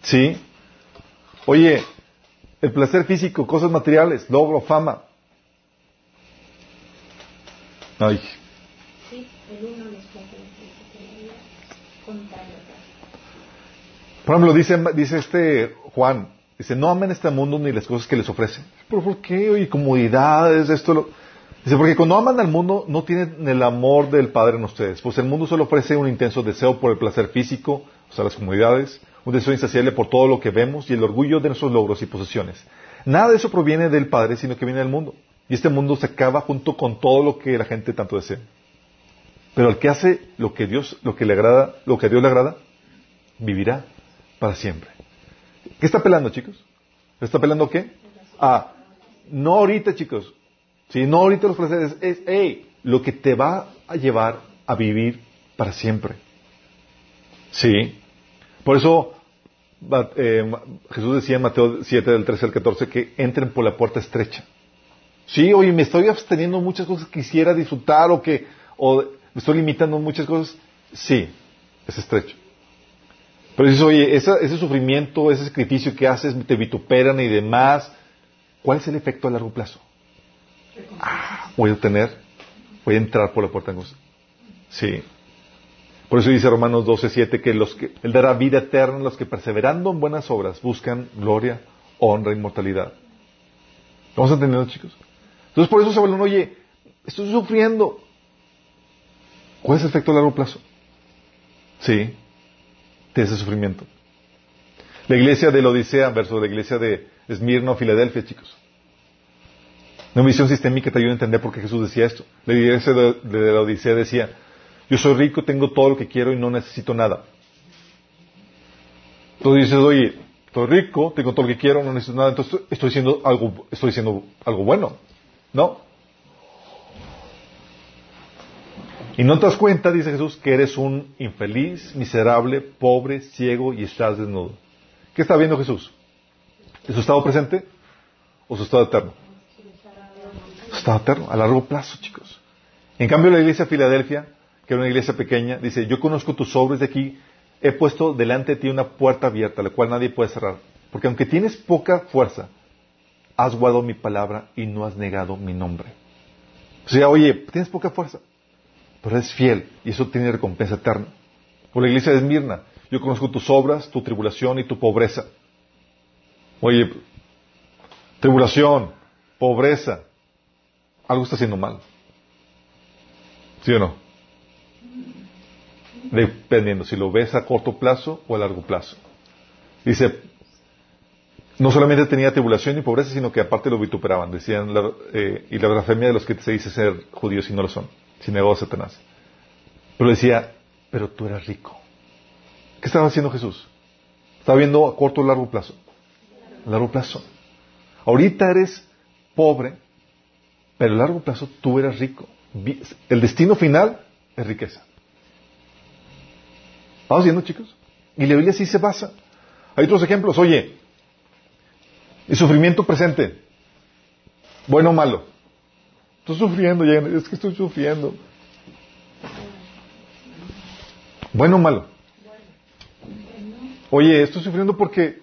S1: ¿Sí? Oye, el placer físico, cosas materiales, logro, fama. Ay,
S2: Sí.
S1: Por ejemplo, dice, dice este Juan, dice, no amen este mundo ni las cosas que les ofrece. ¿Pero por qué? Oye, comodidades, esto, lo... Dice, porque cuando aman al mundo no tienen el amor del Padre en ustedes, pues el mundo solo ofrece un intenso deseo por el placer físico, o sea, las comodidades, un deseo insaciable por todo lo que vemos y el orgullo de nuestros logros y posesiones. Nada de eso proviene del Padre, sino que viene del mundo. Y este mundo se acaba junto con todo lo que la gente tanto desea. Pero el que hace lo que Dios, lo que le agrada, lo que a Dios le agrada, vivirá para siempre. ¿Qué está pelando, chicos? ¿Está pelando qué? Ah, no ahorita, chicos. Si no ahorita los placeres, es, hey, lo que te va a llevar a vivir para siempre. Sí. Por eso eh, Jesús decía en Mateo 7, del 13 al 14, que entren por la puerta estrecha. Sí, oye, me estoy absteniendo muchas cosas que quisiera disfrutar o que o me estoy limitando muchas cosas. Sí, es estrecho. Pero dices, oye, ese sufrimiento, ese sacrificio que haces, te vituperan y demás, ¿cuál es el efecto a largo plazo? Ah, voy a tener, voy a entrar por la puerta angosta. Sí. Por eso dice Romanos 12, que, los que Él dará vida eterna a los que perseverando en buenas obras buscan gloria, honra, inmortalidad. ¿Vamos entendiendo, chicos? Entonces por eso se hablan, oye, estoy sufriendo. ¿Cuál es el efecto a largo plazo? Sí de ese sufrimiento. La iglesia de la Odisea versus la iglesia de Esmirno, Filadelfia, chicos. Una visión sistémica te ayuda a entender por qué Jesús decía esto. La iglesia de, la Odisea decía, yo soy rico, tengo todo lo que quiero y no necesito nada. Tú dices, oye, estoy rico, tengo todo lo que quiero, no necesito nada, entonces estoy diciendo algo, estoy diciendo algo bueno. ¿No? Y no te das cuenta, dice Jesús, que eres un infeliz, miserable, pobre, ciego y estás desnudo. ¿Qué está viendo Jesús? ¿Es su estado presente o su estado eterno? Su estado eterno, a largo plazo, chicos. En cambio, la iglesia de Filadelfia, que era una iglesia pequeña, dice, yo conozco tus obras de aquí, he puesto delante de ti una puerta abierta, la cual nadie puede cerrar. Porque aunque tienes poca fuerza, has guardado mi palabra y no has negado mi nombre. O sea, oye, tienes poca fuerza pero eres fiel y eso tiene recompensa eterna. Por la iglesia de Esmirna, yo conozco tus obras, tu tribulación y tu pobreza. Oye, tribulación, pobreza, algo está haciendo mal. ¿Sí o no? Dependiendo si lo ves a corto plazo o a largo plazo. Dice, no solamente tenía tribulación y pobreza, sino que aparte lo vituperaban. Decían, eh, y la blasfemia de los que se dice ser judíos y no lo son sin negó a Satanás. Pero decía, pero tú eras rico. ¿Qué estaba haciendo Jesús? Estaba viendo a corto o largo plazo. A largo plazo. Ahorita eres pobre, pero a largo plazo tú eras rico. El destino final es riqueza. ¿Vamos viendo, chicos? Y la Biblia sí se basa. Hay otros ejemplos. Oye, el sufrimiento presente, bueno o malo. Estoy sufriendo, es que estoy sufriendo. ¿Bueno o malo? Oye, estoy sufriendo porque,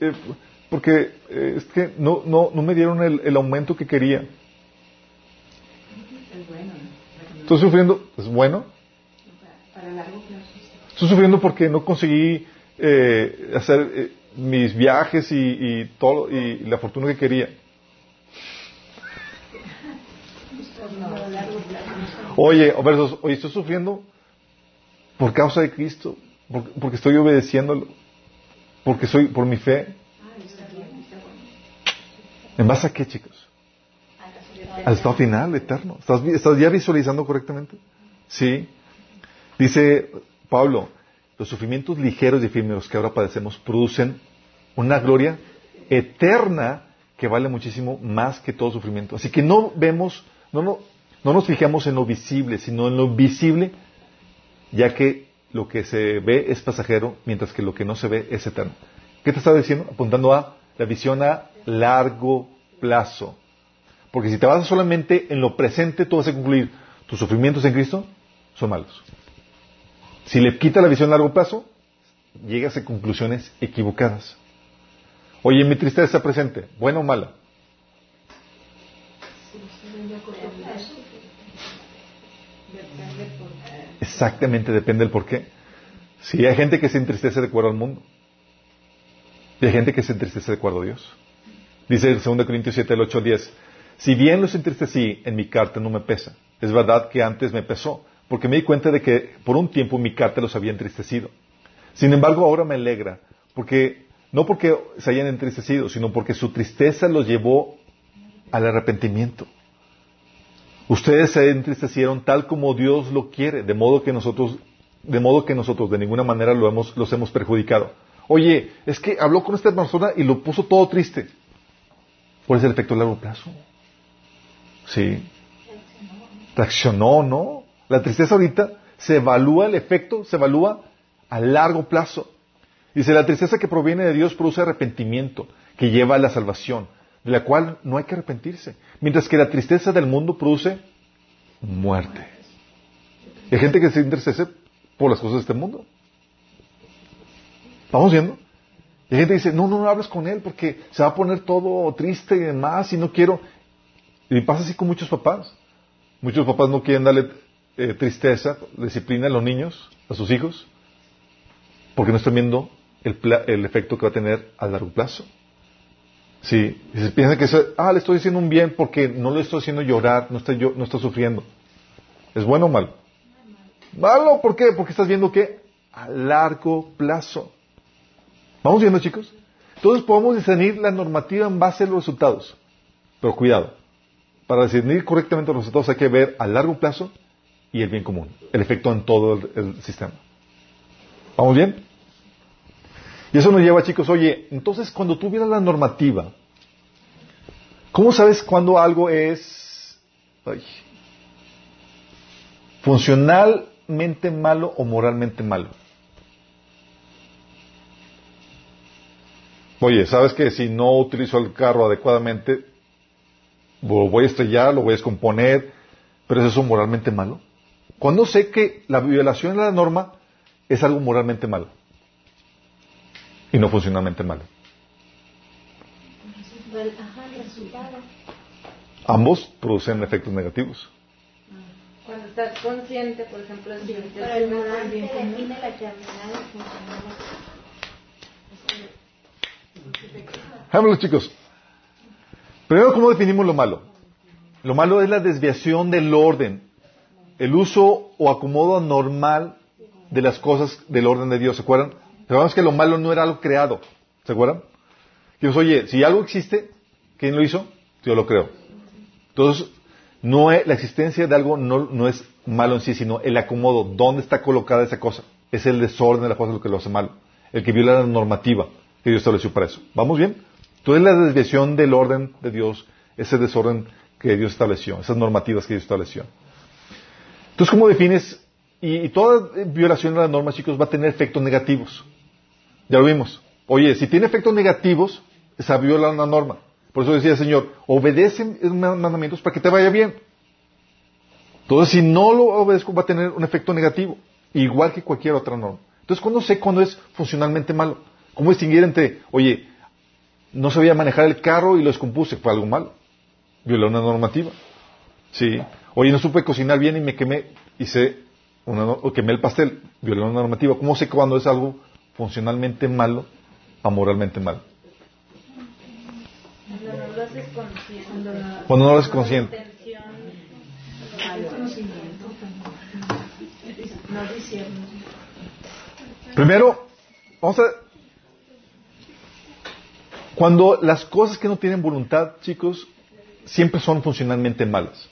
S1: eh, porque eh, es que no, no, no me dieron el, el aumento que quería. Estoy sufriendo, ¿es bueno? Estoy sufriendo porque no conseguí eh, hacer mis viajes y, y, todo y la fortuna que quería. Oye, versos, oye, estoy sufriendo por causa de Cristo, porque, estoy obedeciéndolo, porque soy por mi fe. ¿En base a qué, chicos? Al estado final, eterno. ¿Estás, ¿Estás ya visualizando correctamente? Sí. Dice Pablo, los sufrimientos ligeros y efímeros que ahora padecemos producen una gloria eterna que vale muchísimo más que todo sufrimiento. Así que no vemos, no, no, no nos fijamos en lo visible, sino en lo visible, ya que lo que se ve es pasajero, mientras que lo que no se ve es eterno. ¿Qué te estaba diciendo? Apuntando a la visión a largo plazo. Porque si te basas solamente en lo presente, tú vas a concluir, tus sufrimientos en Cristo son malos. Si le quita la visión a largo plazo, llegas a conclusiones equivocadas. Oye, mi tristeza presente, ¿buena o mala? Exactamente, depende del por qué. Si hay gente que se entristece de acuerdo al mundo. Y hay gente que se entristece de acuerdo a Dios. Dice el 2 Corintios 7, el 8 al 10. Si bien los entristecí, en mi carta no me pesa. Es verdad que antes me pesó, porque me di cuenta de que por un tiempo mi carta los había entristecido. Sin embargo, ahora me alegra, porque no porque se hayan entristecido, sino porque su tristeza los llevó al arrepentimiento. Ustedes se entristecieron tal como Dios lo quiere, de modo que nosotros, de modo que nosotros de ninguna manera lo hemos, los hemos perjudicado. Oye, es que habló con esta persona y lo puso todo triste. ¿Cuál es el efecto a largo plazo? Sí. Reaccionó, ¿no? La tristeza ahorita se evalúa el efecto, se evalúa a largo plazo. Dice, la tristeza que proviene de Dios produce arrepentimiento, que lleva a la salvación de la cual no hay que arrepentirse. Mientras que la tristeza del mundo produce muerte. hay gente que se entristece por las cosas de este mundo. ¿Vamos viendo? Y hay gente que dice, no, no, no hables con él porque se va a poner todo triste y demás y no quiero. Y pasa así con muchos papás. Muchos papás no quieren darle eh, tristeza, disciplina a los niños, a sus hijos, porque no están viendo el, el efecto que va a tener a largo plazo. Sí, se piensa que ah, le estoy haciendo un bien porque no le estoy haciendo llorar, no está, yo, no está sufriendo. ¿Es bueno o malo? Malo, ¿por qué? Porque estás viendo que a largo plazo. ¿Vamos viendo, chicos? Entonces podemos discernir la normativa en base a los resultados. Pero cuidado, para discernir correctamente los resultados hay que ver a largo plazo y el bien común, el efecto en todo el sistema. ¿Vamos bien? Y eso nos lleva, chicos, oye, entonces cuando tú vieras la normativa, ¿cómo sabes cuando algo es funcionalmente malo o moralmente malo? Oye, ¿sabes que si no utilizo el carro adecuadamente, lo voy a estrellar, lo voy a descomponer, pero es eso moralmente malo? Cuando sé que la violación de la norma es algo moralmente malo? Y no funcionalmente malo. Ambos producen efectos negativos.
S3: Cuando estás consciente, por ejemplo, de
S2: Pero el moral define la
S1: Vámonos, chicos. Primero, ¿cómo definimos lo malo? Lo malo es la desviación del orden, el uso o acomodo anormal de las cosas del orden de Dios. ¿Se acuerdan? Recordamos que lo malo no era algo creado. ¿Se acuerdan? Dios, oye, si algo existe, ¿quién lo hizo? Yo lo creo. Entonces, no es, la existencia de algo no, es malo en sí, sino el acomodo, dónde está colocada esa cosa. Es el desorden de la cosa lo que lo hace malo. El que viola la normativa que Dios estableció para eso. ¿Vamos bien? Entonces, la desviación del orden de Dios, ese desorden que Dios estableció, esas normativas que Dios estableció. Entonces, ¿cómo defines? Y, y toda violación de las normas, chicos, va a tener efectos negativos. Ya lo vimos. Oye, si tiene efectos negativos, se viola una norma. Por eso decía el Señor, obedece mandamientos para que te vaya bien. Entonces, si no lo obedezco, va a tener un efecto negativo, igual que cualquier otra norma. Entonces, ¿cuándo sé cuándo es funcionalmente malo? ¿Cómo distinguir entre, oye, no sabía manejar el carro y lo descompuse, fue algo malo? Violó una normativa. Sí. Oye, no supe cocinar bien y me quemé, hice una, o quemé el pastel, violó una normativa. ¿Cómo sé cuándo es algo funcionalmente malo a moralmente malo.
S3: Cuando no lo haces consciente.
S1: Primero, vamos a... Cuando las cosas que no tienen voluntad, chicos, siempre son funcionalmente malas.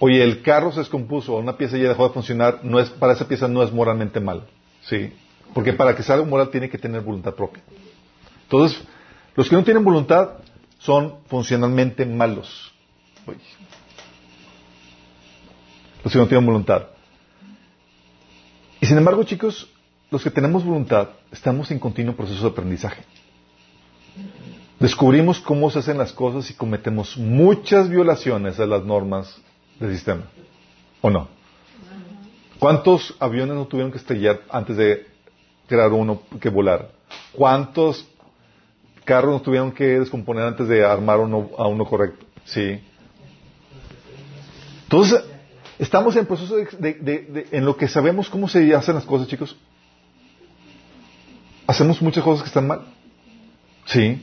S1: Oye, el carro se descompuso, una pieza ya dejó de funcionar, no es, para esa pieza no es moralmente mal. ¿Sí? Porque para que sea algo moral tiene que tener voluntad propia. Entonces, los que no tienen voluntad son funcionalmente malos. Uy. Los que no tienen voluntad. Y sin embargo, chicos, los que tenemos voluntad estamos en continuo proceso de aprendizaje. Descubrimos cómo se hacen las cosas y cometemos muchas violaciones a las normas del sistema. ¿O no? ¿Cuántos aviones no tuvieron que estrellar antes de crear uno que volara? ¿Cuántos carros tuvieron que descomponer antes de armar uno, a uno correcto? Sí. Entonces, estamos en proceso de, de- de- en lo que sabemos cómo se hacen las cosas, chicos. Hacemos muchas cosas que están mal. Sí.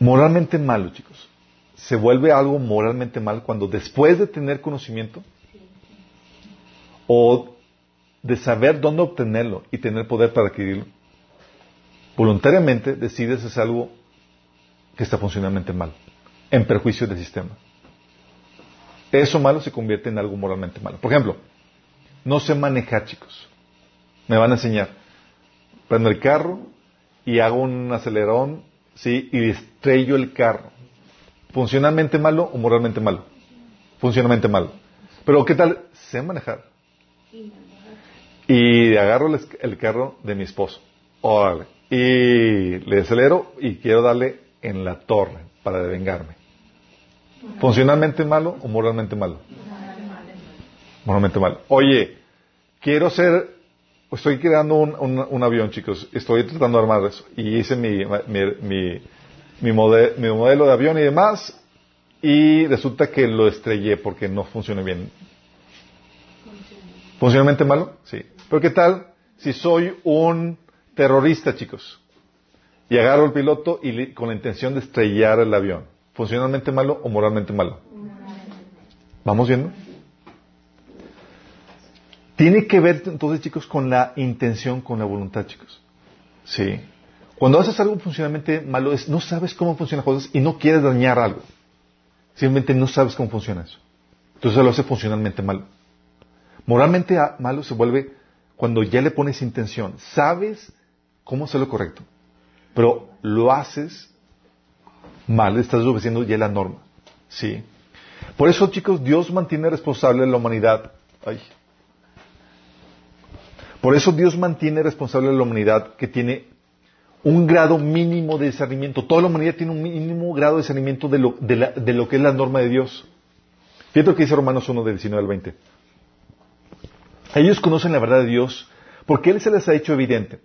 S1: Moralmente malo, chicos. Se vuelve algo moralmente mal cuando después de tener conocimiento o de saber dónde obtenerlo y tener poder para adquirirlo, voluntariamente decides hacer algo que está funcionalmente mal, en perjuicio del sistema. Eso malo se convierte en algo moralmente malo. Por ejemplo, no sé manejar, chicos. Me van a enseñar. Prendo el carro y hago un acelerón, ¿sí? Y estrello el carro. ¿Funcionalmente malo o moralmente malo? Funcionalmente malo. Pero ¿qué tal? Sé manejar. Y agarro el, carro de mi esposo. Órale. Y le acelero y quiero darle en la torre para devengarme. ¿Funcionalmente malo o moralmente malo? Moralmente malo. Oye, quiero ser, estoy creando un, avión, chicos. Estoy tratando de armar eso. Y hice mi, mi, mi, mi mode- mi modelo de avión y demás. Y resulta que lo estrellé porque no funciona bien. ¿Funcionalmente malo? Sí. Pero ¿qué tal si soy un terrorista, chicos? Y agarro el piloto y con la intención de estrellar el avión. ¿Funcionalmente malo o moralmente malo? ¿Vamos viendo? Tiene que ver entonces, chicos, con la intención, con la voluntad, chicos. Sí. Cuando haces algo funcionalmente malo, es no sabes cómo funcionan cosas y no quieres dañar algo. Simplemente no sabes cómo funciona eso. Entonces lo hace funcionalmente malo. Moralmente malo se vuelve cuando ya le pones intención. Sabes cómo hacer lo correcto, pero lo haces mal, estás obedeciendo ya la norma. Sí. Por eso, chicos, Dios mantiene responsable a la humanidad. Ay. Por eso Dios mantiene responsable a la humanidad que tiene un grado mínimo de discernimiento. Toda la humanidad tiene un mínimo grado de discernimiento de lo, de de lo que es la norma de Dios. Fíjate lo que dice Romanos 1, del 19 al 20. Ellos conocen la verdad de Dios porque Él se les ha hecho evidente.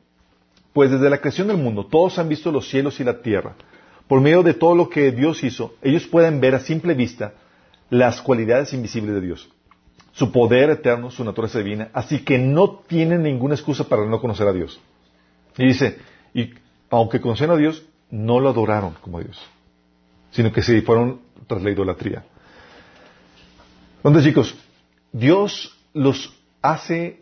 S1: Pues desde la creación del mundo todos han visto los cielos y la tierra. Por medio de todo lo que Dios hizo, ellos pueden ver a simple vista las cualidades invisibles de Dios. Su poder eterno, su naturaleza divina. Así que no tienen ninguna excusa para no conocer a Dios. Y dice, y aunque conocieron a Dios, no lo adoraron como Dios, sino que se fueron tras la idolatría. Entonces, chicos, Dios los hace,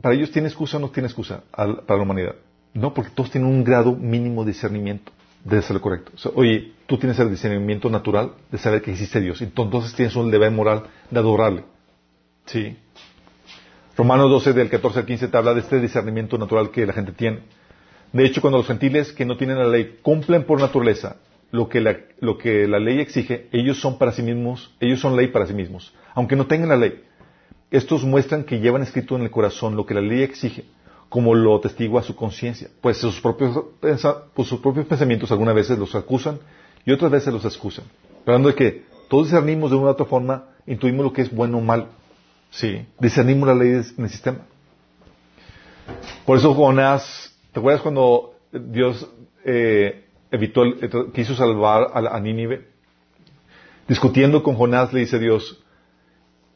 S1: para ellos tiene excusa o no tiene excusa al- para la humanidad. No, porque todos tienen un grado mínimo de discernimiento de lo correcto. Oye, tú tienes el discernimiento natural de saber que existe Dios, entonces tienes un deber moral de adorarle. Sí. Romanos 12, del 14 al 15, te habla de este discernimiento natural que la gente tiene. De hecho, cuando los gentiles que no tienen la ley cumplen por naturaleza lo que, lo que la ley exige, ellos son para sí mismos, ellos son ley para sí mismos. Aunque no tengan la ley, estos muestran que llevan escrito en el corazón lo que la ley exige, como lo testigua su conciencia. Pues sus propios, pues pensamientos algunas veces los acusan y otras veces los excusan. Hablando de que todos discernimos de una u otra forma, intuimos lo que es bueno o malo. Sí, discernimos la ley en el sistema. Por eso Jonás, ¿te acuerdas cuando Dios eh, evitó, quiso salvar a, a Nínive? Discutiendo con Jonás le dice Dios,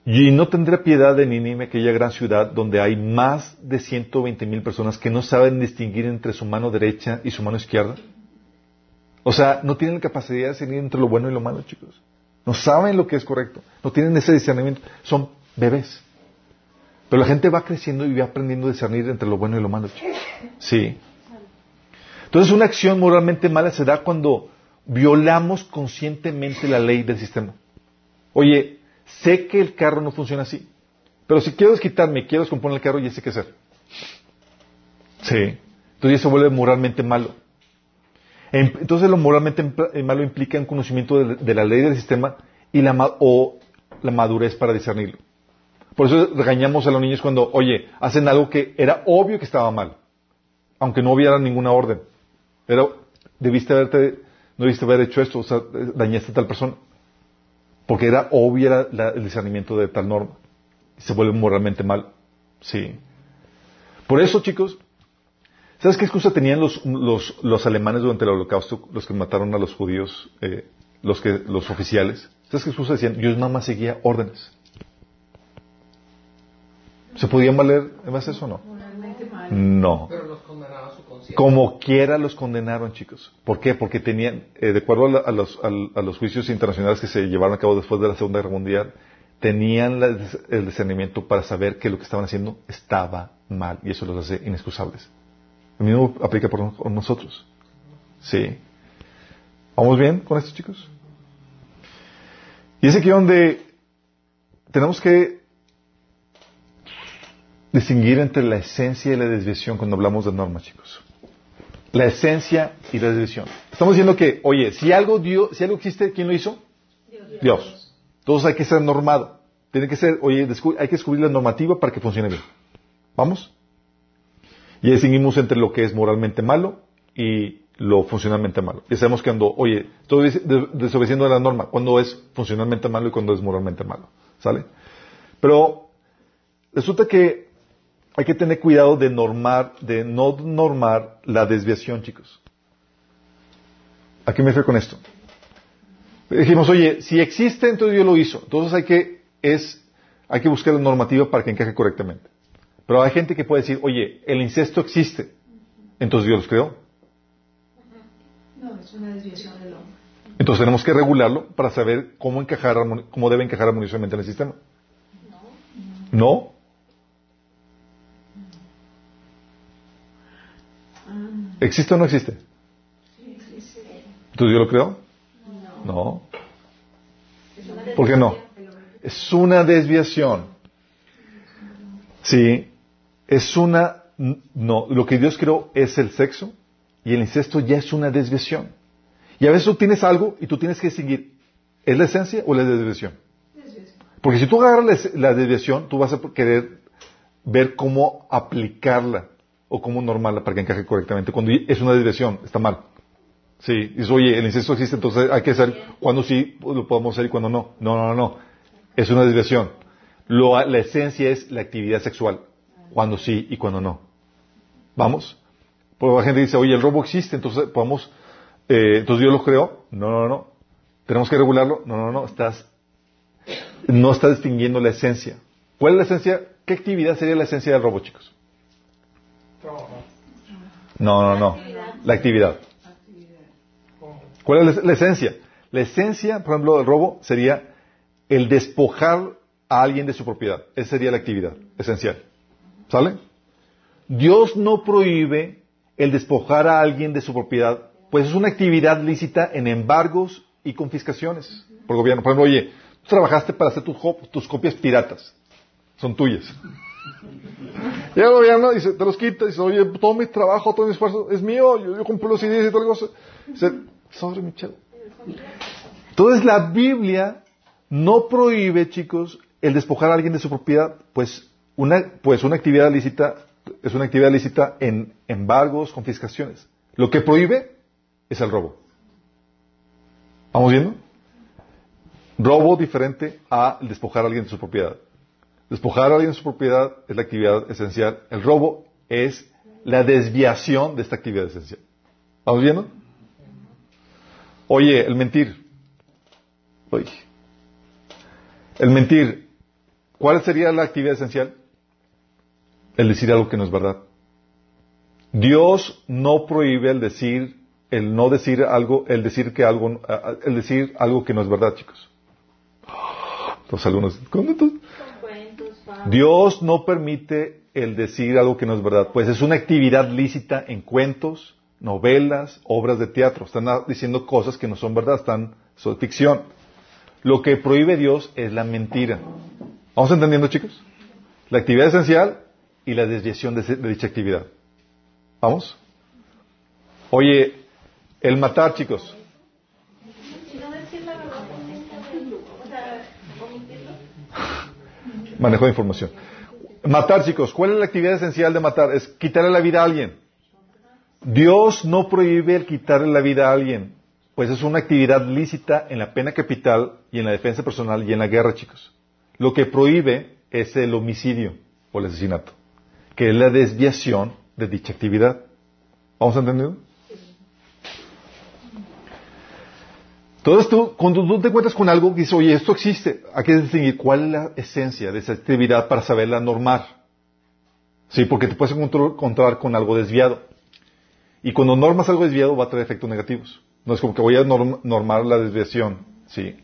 S1: y no tendré piedad de Nínive, aquella gran ciudad donde hay más de 120 mil personas que no saben distinguir entre su mano derecha y su mano izquierda. O sea, no tienen la capacidad de discernir entre lo bueno y lo malo, chicos. No saben lo que es correcto. No tienen ese discernimiento. Son bebés. Pero la gente va creciendo y va aprendiendo a discernir entre lo bueno y lo malo. chicos. Sí. Entonces una acción moralmente mala se da cuando violamos conscientemente la ley del sistema. Oye, sé que el carro no funciona así, pero si quiero desquitarme, quiero descomponer el carro, ya sé qué hacer. Sí. Entonces ya se vuelve moralmente malo. Em- Entonces lo moralmente eh, malo implica un conocimiento de, la ley del sistema y la o la madurez para discernirlo. Por eso regañamos a los niños cuando, oye, hacen algo que era obvio que estaba mal, aunque no hubiera ninguna orden. Pero debiste haberte, no debiste haber hecho esto, o sea, eh, dañaste a tal persona. Porque era obvio la- la- el discernimiento de tal norma. Y se vuelve moralmente mal. Sí. Por eso, chicos, ¿sabes qué excusa tenían los, los, los alemanes durante el holocausto, los que mataron a los judíos, eh, los, que, los oficiales? ¿Sabes qué excusa decían? Dios nada más seguía órdenes. ¿Se podían valer en base a eso o no?
S2: Moralmente mal.
S1: No.
S4: Pero los condenaba su conciencia.
S1: Como quiera los condenaron, chicos. ¿Por qué? Porque tenían, eh, de acuerdo a, los, a los juicios internacionales que se llevaron a cabo después de la Segunda Guerra Mundial, tenían el discernimiento para saber que lo que estaban haciendo estaba mal y eso los hace inexcusables. Lo mismo aplica por no- por nosotros. Sí. ¿Vamos bien con esto, chicos? Y es aquí donde tenemos que distinguir entre la esencia y la desviación cuando hablamos de normas, chicos. La esencia y la desviación. Estamos diciendo que, oye, si algo dio, si algo existe, ¿quién lo hizo? Dios. Entonces hay que ser normado. Tiene que ser, oye, hay que descubrir la normativa para que funcione bien. ¿Vamos? Y distinguimos entre lo que es moralmente malo y lo funcionalmente malo. Y sabemos que cuando, oye, estoy des- de- desobedeciendo la norma, cuando es funcionalmente malo y cuando es moralmente malo. ¿Sale? Pero resulta que hay que tener cuidado de normar, de no normar la desviación, chicos. ¿A qué me refiero con esto? Dijimos, oye, si existe, entonces Dios lo hizo. Entonces hay que, es, hay que buscar la normativa para que encaje correctamente. Pero hay gente que puede decir, oye, el incesto existe. Entonces Dios los creó.
S2: No, es una desviación del hombre.
S1: Entonces tenemos que regularlo para saber cómo encajar, cómo debe encajar armoniosamente en el sistema. ¿No? ¿Existe o no existe? ¿Entonces Dios lo creó? No. ¿Por qué no? Es una desviación. Sí. Es una... No, lo que Dios creó es el sexo y el incesto ya es una desviación. Y a veces tú tienes algo y tú tienes que distinguir, ¿es la esencia o la desviación? Porque si tú agarras la desviación, tú vas a querer ver cómo aplicarla o cómo normarla para que encaje correctamente. Cuando es una desviación, está mal. Sí, dices, oye, el incesto existe, entonces hay que saber cuándo sí lo podemos hacer y cuándo no. No, no, no, no. Es una desviación. Lo- la esencia es la actividad sexual. Cuando sí y cuando no. ¿Vamos? Porque la gente dice, oye, el robo existe, entonces podemos, eh, entonces Dios lo creó. No, no, no. Tenemos que regularlo. No, no, no. Estás, no estás distinguiendo la esencia. ¿Cuál es la esencia? ¿Qué actividad sería la esencia del robo, chicos? No, no, no. La actividad. ¿Cuál es la, esencia? La esencia, por ejemplo, del robo sería el despojar a alguien de su propiedad. Esa sería la actividad esencial. ¿Sale? Dios no prohíbe el despojar a alguien de su propiedad, pues es una actividad lícita en embargos y confiscaciones por gobierno. Por ejemplo, oye, tú trabajaste para hacer tus, tus copias piratas. Son tuyas. Llega el gobierno y dice, te los quita, dice, oye, todo mi trabajo, todo mi esfuerzo es mío, yo, yo compré los CDs y tal cosa. Dice, sobre mi chavo. Entonces la Biblia no prohíbe, chicos, el despojar a alguien de su propiedad, pues una, pues una actividad lícita es una actividad lícita en embargos, confiscaciones. Lo que prohíbe es el robo. ¿Vamos viendo? Robo diferente a despojar a alguien de su propiedad. Despojar a alguien de su propiedad es la actividad esencial. El robo es la desviación de esta actividad esencial. ¿Vamos viendo? Oye, el mentir. Oye. El mentir. ¿Cuál sería la actividad esencial? El decir algo que no es verdad. Dios no prohíbe el decir, el no decir algo, el decir que algo, el decir algo que no es verdad, chicos. Los algunos, ¿cómo tú? Dios no permite el decir algo que no es verdad, pues es una actividad lícita en cuentos, novelas, obras de teatro. Están diciendo cosas que no son verdad, están, son ficción. Lo que prohíbe Dios es la mentira. ¿Vamos entendiendo, chicos? La actividad esencial y la desviación de, de dicha actividad. ¿Vamos? Oye, el matar, chicos. Manejo de información. Matar, chicos. ¿Cuál es la actividad esencial de matar? Es quitarle la vida a alguien. Dios no prohíbe el quitarle la vida a alguien, pues es una actividad lícita en la pena capital y en la defensa personal y en la guerra, chicos. Lo que prohíbe es el homicidio o el asesinato, que es la desviación de dicha actividad. ¿Vamos a Todo esto, cuando tú te encuentras con algo que dices, oye, esto existe, hay que distinguir cuál es la esencia de esa actividad para saberla normar. Sí, porque te puedes encontrar con algo desviado. Y cuando normas algo desviado va a traer efectos negativos. No es como que voy a normar la desviación, sí.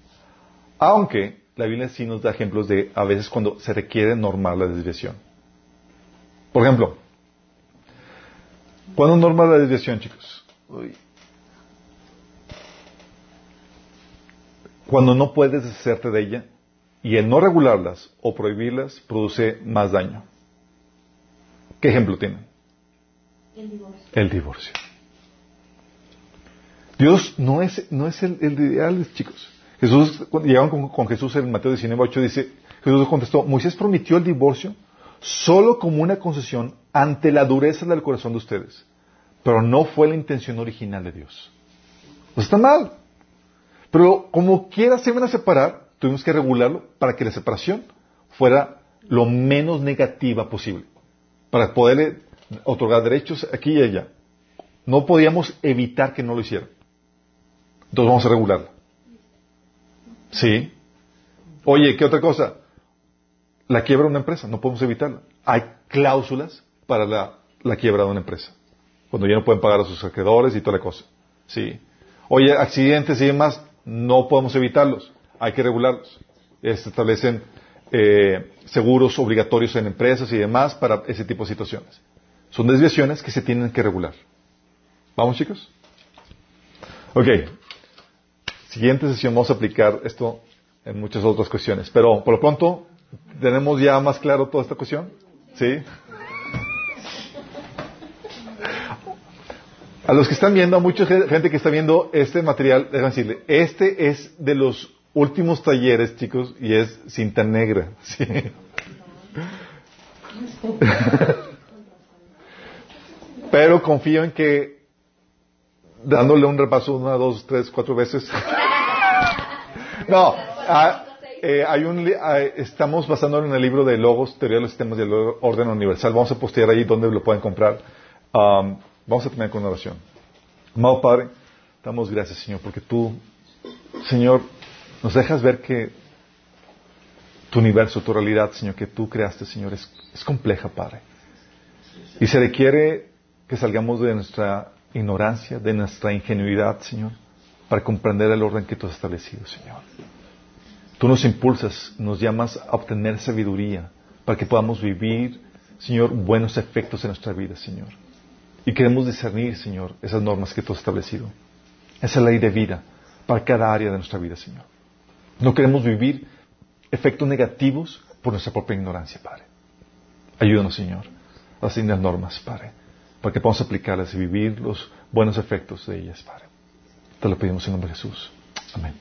S1: Aunque la Biblia sí nos da ejemplos de a veces cuando se requiere normar la desviación. Por ejemplo, ¿cuándo norma la desviación, chicos? Cuando no puedes deshacerte de ella y el no regularlas o prohibirlas produce más daño. ¿Qué ejemplo tienen? El divorcio. Dios no es, no es el, ideal, chicos. Jesús, cuando llegaban con, Jesús en Mateo 19, 8, dice, Jesús contestó, Moisés prometió el divorcio solo como una concesión ante la dureza del corazón de ustedes, pero no fue la intención original de Dios. Pues está mal. Pero como quiera se van a separar, tuvimos que regularlo para que la separación fuera lo menos negativa posible, para poderle otorgar derechos aquí y allá. No podíamos evitar que no lo hicieran. Entonces vamos a regularlo. Sí. Oye, ¿qué otra cosa? La quiebra de una empresa, no podemos evitarla. Hay cláusulas para la, la quiebra de una empresa. Cuando ya no pueden pagar a sus acreedores y toda la cosa. Sí. Oye, accidentes y demás, no podemos evitarlos. Hay que regularlos. Se establecen eh, seguros obligatorios en empresas y demás para ese tipo de situaciones. Son desviaciones que se tienen que regular. ¿Vamos, chicos? Ok. Siguiente sesión vamos a aplicar esto en muchas otras cuestiones. Pero por lo pronto, ¿tenemos ya más claro toda esta cuestión? ¿Sí? A los que están viendo, a mucha gente que está viendo este material, déjame decirle, este es de los últimos talleres, chicos, y es cinta negra. ¿sí? Pero confío en que dándole un repaso una, dos, tres, cuatro veces. no, ah, eh, hay un, ah, estamos basándonos en el libro de Logos, Teoría de los Sistemas del Orden Universal. Vamos a postear ahí donde lo pueden comprar. Um, vamos a terminar con una oración. Amado Padre, damos gracias, Señor, porque tú, Señor, nos dejas ver que tu universo, tu realidad, Señor, que tú creaste, Señor, es, es compleja, Padre. Y se requiere que salgamos de nuestra ignorancia, de nuestra ingenuidad, Señor, para comprender el orden que tú has establecido, Señor. Tú nos impulsas, nos llamas a obtener sabiduría para que podamos vivir, Señor, buenos efectos en nuestra vida, Señor. Y queremos discernir, Señor, esas normas que tú has establecido. Esa ley de vida para cada área de nuestra vida, Señor. No queremos vivir efectos negativos por nuestra propia ignorancia, Padre. Ayúdanos, Señor, a asignar normas, Padre, para que podamos aplicarlas y vivir los buenos efectos de ellas, Padre. Te lo pedimos en nombre de Jesús. Amén.